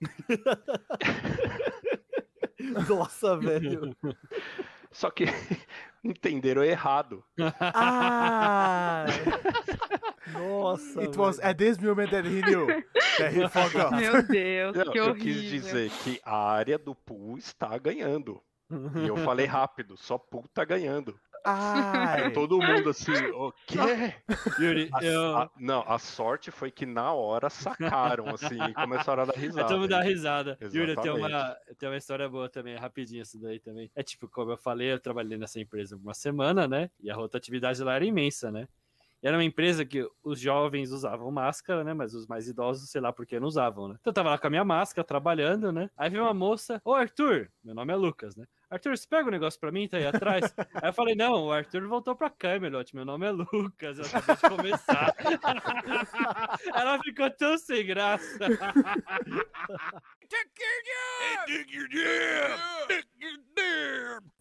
Nossa, velho. Só que entenderam errado. Ah! Nossa. It was velho. at this moment that he knew that he. Meu Deus, Não, que eu horrível. quis dizer que a área do pool está ganhando. E eu falei rápido, só tá ganhando. Ai. Todo mundo assim, o quê? Yuri, A- eu... a- não, a sorte foi que na hora sacaram, assim, e começaram a dar risada. todo mundo dá risada. Yuri, tem uma, Exatamente. tem uma história boa também, rapidinho isso daí também. É tipo, como eu falei, eu trabalhei nessa empresa uma semana, né? E a rotatividade lá era imensa, né? E era uma empresa que os jovens usavam máscara, né? Mas os mais idosos, sei lá por que não usavam, né? Então eu tava lá com a minha máscara, trabalhando, né? Aí veio uma moça, ô Arthur, meu nome é Lucas, né? Arthur, você pega o negócio pra mim, tá aí atrás? aí eu falei, não, o Arthur voltou pra Camelot, meu nome é Lucas, eu acabei de começar. Ela ficou tão sem graça.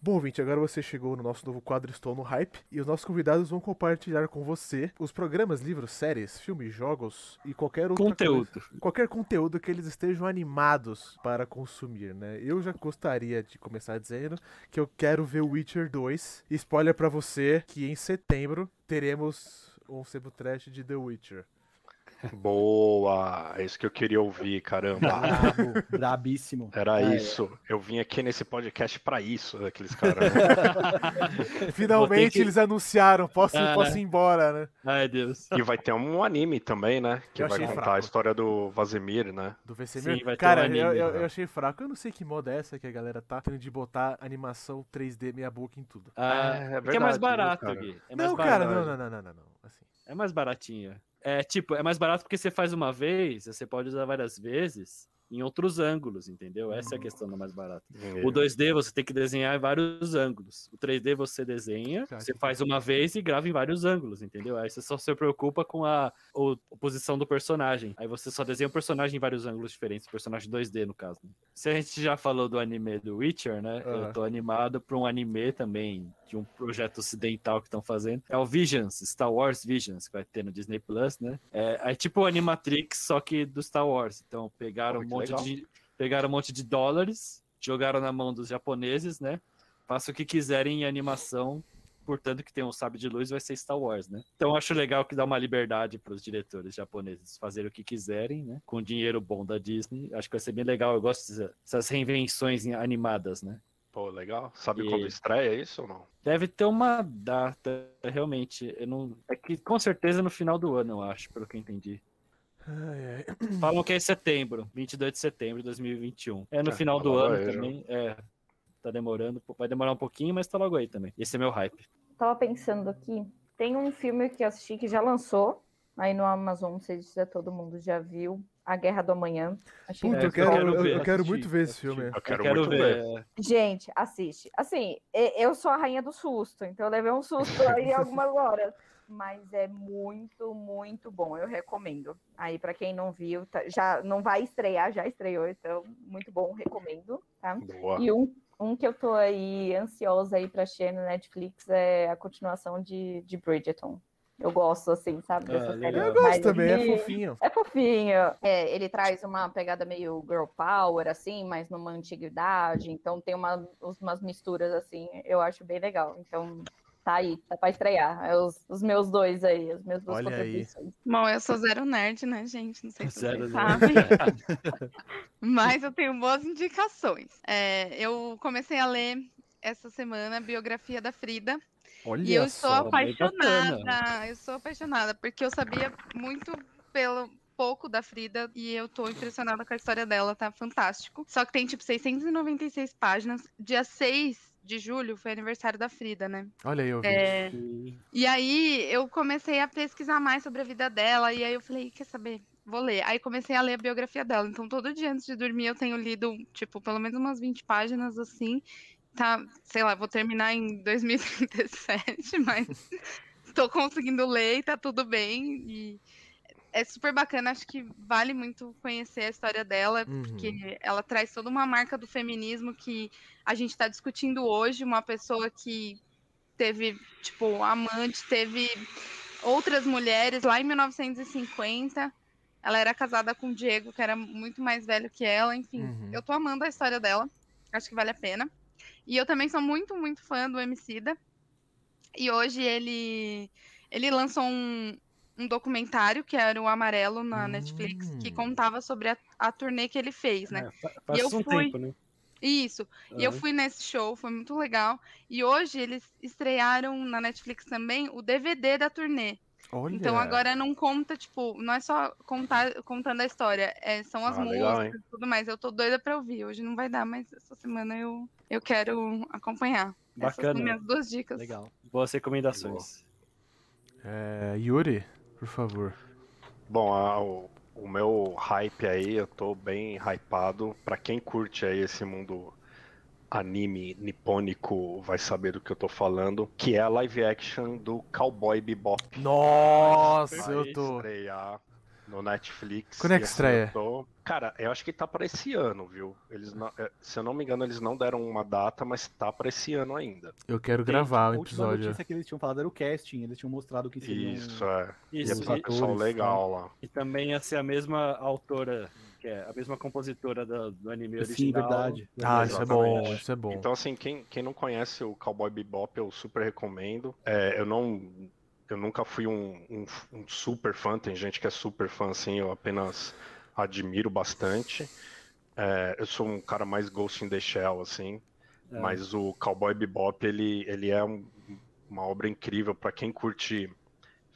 Bom, ouvinte, agora você chegou no nosso novo quadro Estou no Hype e os nossos convidados vão compartilhar com você os programas, livros, séries, filmes, jogos e qualquer outro Conteúdo. qualquer conteúdo que eles estejam animados para consumir, né? Eu já gostaria de começar dizendo que eu quero ver Witcher 2. Spoiler pra você que em setembro teremos um sebo trash de The Witcher. Boa! É isso que eu queria ouvir, caramba. Brabo, brabíssimo. Era É. isso. Eu vim aqui nesse podcast pra isso, aqueles caras. né? Finalmente que- eles anunciaram, posso, Ah, posso ir embora, né? Ai, Deus. e vai ter um anime também, né? Que Eu vai contar fraco. a história do Vazemir, né? Do Vesemir. Sim, vai ter Cara, um anime, eu, eu- né? eu achei fraco. Eu não sei que moda é essa que a galera tá tendo de botar animação 3D meia boca em tudo. Ah, É, é porque é mais verdade, barato, viu, cara? Gui. É mais não, cara, barato. não, não, não, não, não, não. Assim. É mais baratinho. É tipo, é mais barato porque você faz uma vez, você pode usar várias vezes em outros ângulos, entendeu? Essa é a questão do mais barato. É. O 2D você tem que desenhar em vários ângulos. O 3D você desenha, Tá, você faz uma vez e grava em vários ângulos, entendeu? Aí você só se preocupa com a, a posição do personagem. Aí você só desenha o personagem em vários ângulos diferentes, o personagem 2D no caso. né? Se a gente já falou do anime do Witcher, né? Aham. Eu tô animado pra um anime também de um projeto ocidental que estão fazendo. É o Visions, Star Wars Visions, que vai ter no Disney Plus, né? É, é tipo o Animatrix, só que do Star Wars. Então pegaram Pô, um monte legal. de pegaram um monte de dólares, jogaram na mão dos japoneses, né? Faça o que quiserem em animação, portanto que tem um sabre de luz vai ser Star Wars, né? Então acho legal que dá uma liberdade para os diretores japoneses fazerem o que quiserem, né? Com dinheiro bom da Disney, acho que vai ser bem legal. Eu gosto dessa- dessas reinvenções animadas, né? Pô, legal. Sabe E- quando estreia isso ou não? Deve ter uma data, realmente. Eu não... É que com certeza no final do ano, eu acho, pelo que eu entendi. Ai, ai. Falam que é em setembro, 22 de setembro de 2021. É no Ah, final tá do ano aí, já. também. É, tá demorando, vai demorar um pouquinho, mas tá logo aí também. Esse é meu hype. Tava pensando aqui, tem um filme que eu assisti que já lançou aí no Amazon, não sei se todo mundo já viu, A Guerra do Amanhã. Achei Puta, É, eu eu quero, quero eu, eu quero muito ver esse filme. Eu Eu quero, quero muito ver. ver. Gente, assiste. Assim, eu sou a rainha do susto, então eu levei um susto aí algumas horas. Mas é muito, muito bom. Eu recomendo. Aí, pra quem não viu, tá- já não vai estrear, já estreou, então, muito bom, recomendo. Tá? Boa. E um, um que eu tô aí ansiosa aí pra assistir no Netflix é a continuação de, de Bridgerton. Eu gosto, assim, sabe? Dessa Ah. Eu gosto também, é fofinho. é fofinho. É, ele traz uma pegada meio girl power, assim, mas numa antiguidade. Então tem uma, umas misturas, assim, eu acho bem legal. Então tá aí, tá pra estrear. É os, os meus dois aí, os meus duas Olha aí. contribuições. Bom, eu sou zero nerd, né, gente? Não sei se Zero vocês nerd. sabem. Mas eu tenho boas indicações. É, eu comecei a ler essa semana a biografia da Frida. Olha E eu sou só. bacana. apaixonada. Eu sou apaixonada, porque eu sabia muito pelo pouco da Frida e eu tô impressionada com a história dela, tá fantástico. Só que tem tipo 696 páginas. Dia 6 de julho foi aniversário da Frida, né? Olha aí, ouvinte. É, e aí eu comecei a pesquisar mais sobre a vida dela, e aí eu falei, quer saber? Vou ler. Aí comecei a ler a biografia dela. Então, todo dia antes de dormir, eu tenho lido, tipo, pelo menos umas 20 páginas assim. Tá, sei lá, vou terminar em 2037, mas tô conseguindo ler e tá tudo bem. E é super bacana, acho que vale muito conhecer a história dela, Uhum. porque ela traz toda uma marca do feminismo que a gente está discutindo hoje, uma pessoa que teve, tipo, amante, teve outras mulheres lá em 1950. Ela era casada com o Diego, que era muito mais velho que ela, enfim. Uhum. Eu tô amando a história dela. Acho que vale a pena. E eu também sou muito, muito fã do Emicida. E hoje ele ele lançou um, um documentário que era o Amarelo na Netflix, que Hum. contava sobre a, a turnê que ele fez, né? É, fa- faz eu um fui- tempo, né? Isso. E eu Aham. fui nesse show, foi muito legal. E hoje eles estrearam na Netflix também o DVD da turnê. Olha. Então agora não conta, tipo, não é só contar, contando a história, é, são as Ah, legal, músicas e tudo mais. Eu tô doida pra ouvir. Hoje não vai dar, mas essa semana eu, eu quero acompanhar. Essas Bacana. são minhas duas dicas. Legal. Boas recomendações. É, Yuri, por favor. Bom, a- o, o meu hype aí, eu tô bem hypado. Pra quem curte aí esse mundo anime nipônico, vai saber do que eu tô falando, que é a live action do Cowboy Bebop. Nossa, eu tô. estrear no Netflix. Quando é que assim, estreia? tô- Cara, eu acho que tá pra esse ano, viu? Eles não- é, Se eu não me engano, eles não deram uma data, mas tá pra esse ano ainda. Eu quero Tem, gravar o A episódio. notícia que eles tinham falado era o casting, eles tinham mostrado que seria. Isso, é. Isso, é e, pessoal atores, legal lá. e também ia ser a mesma autora, que é a mesma compositora do, do anime Sim, original. verdade. Ah, isso é bom, isso é bom. Então, assim, quem, quem não conhece o Cowboy Bebop, eu super recomendo. É, eu não. Eu nunca fui um, um- um super fã, tem gente que é super fã, assim, eu apenas admiro bastante. É, eu sou um cara mais Ghost in the Shell, assim, É. mas o Cowboy Bebop, ele, ele é um- uma obra incrível para quem curte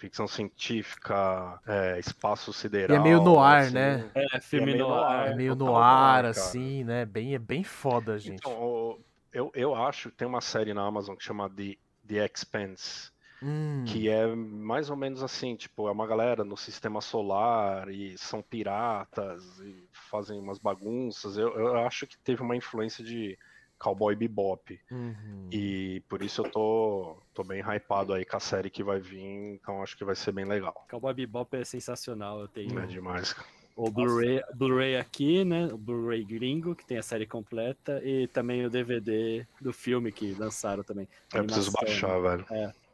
ficção científica, é, espaço sideral. E é meio noir, assim. né? É, filme meio no ar. É meio no ar, assim, né? Bem, é bem foda, gente. Então, eu, eu acho que tem uma série na Amazon que chama The, The Expanse, Hum, que é mais ou menos assim, tipo, é uma galera no sistema solar e são piratas e fazem umas bagunças. Eu, eu acho que teve uma influência de Cowboy Bebop. uhum. E por isso eu tô, tô bem hypado aí com a série que vai vir, então acho que vai ser bem legal. Cowboy Bebop é sensacional. Eu tenho É demais, o Blu-ray Blu-ray aqui, né? O Blu-ray gringo, que tem a série completa, e também o DVD do filme que lançaram também. Eu preciso baixar, velho.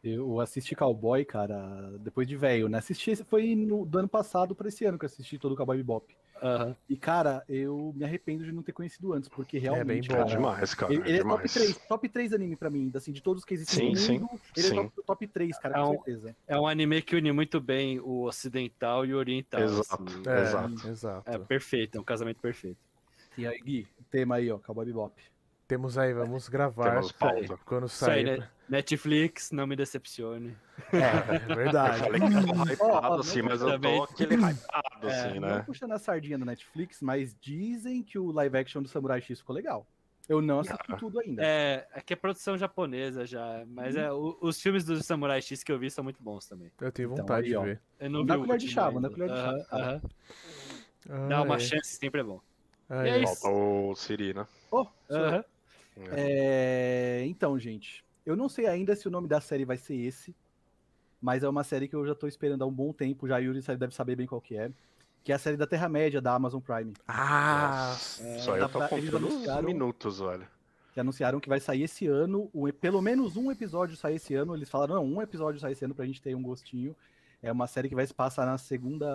Eu assisti Cowboy, cara, depois de velho, né? Assisti, esse- foi no, do ano passado pra esse ano que eu assisti todo o Cowboy Bebop. Aham. E, cara, eu me arrependo de não ter conhecido antes, porque realmente, bem É bom. cara, demais, cara. ele, é ele é top demais. 3, top 3 anime pra mim, assim, de todos que existem Sim, no sim, mundo, ele sim. é top, top 3, cara, É com um- certeza. É um anime que une muito bem o ocidental e o oriental. Exato. assim. É, Exato. exato. É perfeito, é um casamento perfeito. E aí, Gui, tema aí, ó, Cowboy Bebop. Temos aí, vamos gravar Temos pauta. quando Isso aí, sair. né? Netflix, não me decepcione. É, é Eu verdade. falei que eu tô hypado, assim, mas eu tô aquele hypado, É, assim, Não né? puxando a sardinha do Netflix, mas dizem que o live action do Samurai X ficou legal. Eu não assisti Cara. tudo ainda. É, é que é produção japonesa já, mas é, o- os filmes do Samurai X que eu vi são muito bons também. Eu tenho Então, vontade aí, ó. de ver. Eu não o colher de chava, ainda. colher de chava. aham. Ah, Dá uma é. chance sempre é bom. Ah, E é é. isso. Falta o Siri, né? Oh, sou eu. Aham. É, então, gente, eu não sei ainda se o nome da série vai ser esse, mas é uma série que eu já tô esperando há um bom tempo, já a Yuri deve saber bem qual que é, que é a série da Terra-média, da Amazon Prime, Ah, Só eu tô tá- eles contando os anunciaram- minutos, velho. que anunciaram que vai sair esse ano, um- pelo menos um episódio sai esse ano, eles falaram, não, um episódio sai esse ano pra gente ter um gostinho, é uma série que vai se passar na segunda,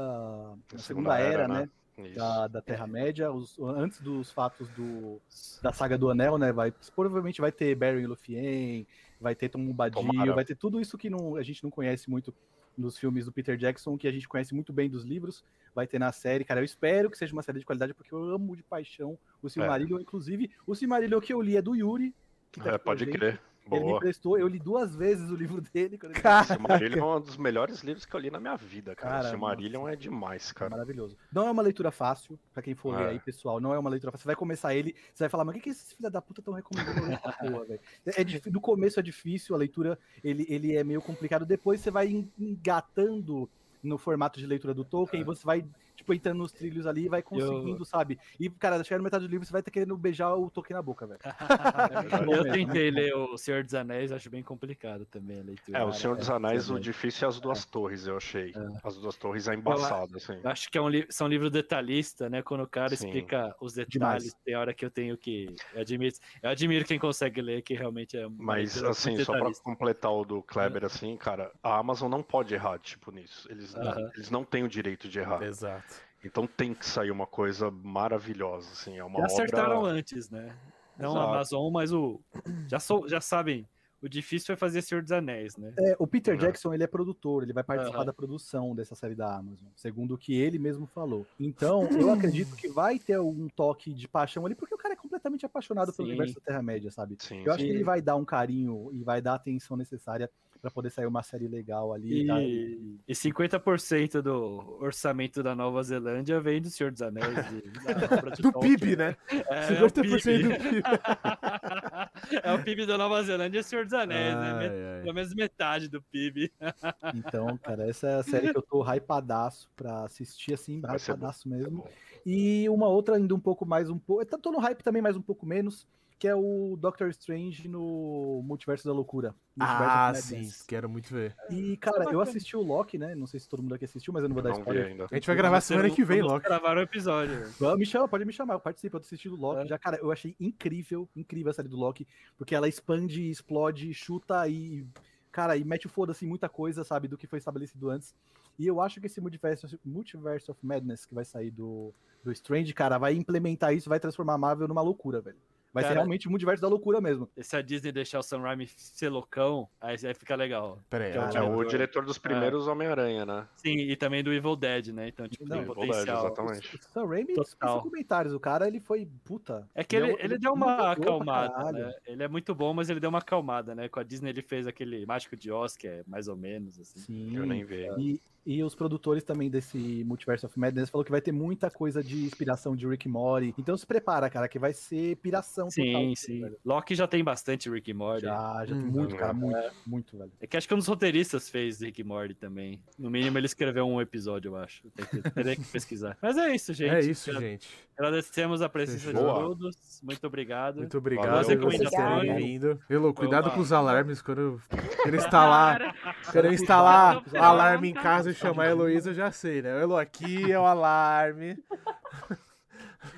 na segunda, era, né? Isso. da, da Terra-média, antes dos fatos do, da saga do Anel, né? Vai, provavelmente vai ter e Lúthien, vai ter Tom Bombadil, vai ter tudo isso que não, a gente não conhece muito nos filmes do Peter Jackson, que a gente conhece muito bem dos livros, vai ter na série. Cara, eu espero que seja uma série de qualidade, porque eu amo de paixão o Silmarillion. Inclusive, o Silmarillion que eu li é do Yuri. que tá É, pode gente. crer. Ele me Boa. emprestou, eu li duas vezes o livro dele. Quando ele Cara, Silmarillion é um dos melhores livros que eu li na minha vida, cara. Cara, Silmarillion é demais, cara. Maravilhoso. Não é uma leitura fácil, pra quem for ler É. aí, pessoal. Não é uma leitura fácil. Você vai começar ele, você vai falar, mas o que, que esses filha da puta estão recomendando ler essa porra, velho? É, do começo é difícil, a leitura ele, ele é meio complicado. Depois você vai en- engatando no formato de leitura do Tolkien, e você vai, tipo, entrando nos trilhos ali e vai conseguindo, sabe? E, cara, chegar no metade do livro, você vai ter querendo beijar o Tolkien na boca, velho. É Eu tentei ler O Senhor dos Anéis, acho bem complicado também a leitura. É, o Senhor dos é, Anéis, o difícil é as duas torres, eu achei. As duas torres é embaçado, assim. Eu acho que é um li- são livros detalhistas, né? Quando o cara Sim. explica os detalhes, Demais. tem hora que eu tenho que. Eu admiro, eu admiro quem consegue ler, que realmente é. Mas, assim, só pra completar o do Kleber, assim, cara, a Amazon não pode errar, tipo, nisso. Eles, Aham. eles não têm o direito de errar. exato. Então tem que sair uma coisa maravilhosa, assim. É uma Já acertaram obra... antes, né? Não Exato. a Amazon, mas o. Já, sou, já sabem, o difícil é fazer Senhor dos Anéis, né? É, o Peter É. Jackson, ele é produtor, ele vai participar Aham. da produção dessa série da Amazon, segundo o que ele mesmo falou. Então, eu acredito que vai ter um toque de paixão ali, porque o cara é completamente apaixonado pelo Sim. universo da Terra-média, sabe? Sim, Eu acho Sim. que ele vai dar um carinho e vai dar a atenção necessária pra poder sair uma série legal ali. tá? E, e 50% do orçamento da Nova Zelândia vem do Senhor dos Anéis. de- Do Tolkien. PIB, né? É, é o 50% PIB. do PIB. é o PIB da Nova Zelândia e Senhor dos Anéis, né? Ai, ai. Pelo menos metade do PIB. Então, cara, essa é a série que eu tô hypadaço pra assistir, assim, Vai hypadaço É mesmo. bom. E uma outra ainda um pouco mais, um pouco. Tô no hype também, mas um pouco menos. Que é o Doctor Strange no Multiverso da Loucura. Multiverso Ah, sim, quero muito ver. E, cara, eu assisti o Loki, né? Não sei se todo mundo aqui assistiu, mas eu não vou dar Não spoiler. ainda. A gente vai gravar semana não- que vem, vamos Loki. gravar o episódio. Vamos, Me chama, pode me chamar, eu participo, eu tô assistindo o Loki. É. Já, cara, eu achei incrível, incrível a série do Loki, porque ela expande, explode, chuta e. Cara, e mete o foda-se em muita coisa, sabe, do que foi estabelecido antes. E eu acho que esse Multiverse, Multiverse of Madness que vai sair do, do Strange, cara, vai implementar isso, vai transformar a Marvel numa loucura, velho. Vai ser Cara- realmente o multiverso da loucura mesmo. E se a Disney deixar o Sam Raimi ser loucão, aí, aí fica legal. Pera aí, Que é o ah, É diretor. o diretor dos primeiros Homem-Aranha, né? Sim, e também do Evil Dead, né? Então, tipo, Não, tem Evil Dead, potencial. exatamente. O Sam Raimi Total. comentários. O cara, ele foi puta. É que ele, é um- ele deu uma acalmada, né? Ele é muito bom, mas ele deu uma acalmada, né? Com a Disney ele fez aquele Mágico de Oz, que é mais ou menos, assim. Sim. Eu nem vi. E, e os produtores também desse Multiverse of Madness falou que vai ter muita coisa de inspiração de Rick Morty. Então se prepara, cara, que vai ser piração Sim, total. sim. velho. Loki já tem bastante Rick Morty. Já, já tem Hum. muito, cara, É. muito, muito, velho. É que acho que um dos roteiristas fez Rick Morty também. No mínimo ele escreveu um episódio, eu acho. Tem que, teria que pesquisar. Mas é isso, gente. É isso, Agra- gente. Agradecemos a presença de todos. Muito obrigado. Muito obrigado Valeu. por você ter Obrigada. vindo. Elô, cuidado com os alarmes quando ele instalar. Quando instalar alarme em pronto. casa chamar a Heloísa, eu já sei, né? Elô, aqui é o alarme.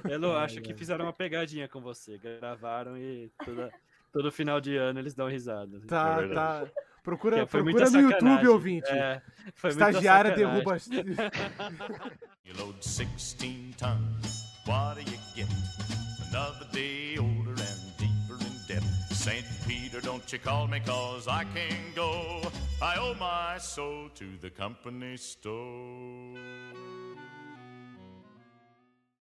Elo, acho que fizeram uma pegadinha com você. Gravaram e toda, todo final de ano eles dão risada. Tá, É tá. Procura, foi procura no YouTube, ouvinte. É, Estagiária derruba. You load 16 tons, what do you get? Another day older and deeper in debt. St. Peter, don't you call me, cause I can't go. I owe my soul to the company store.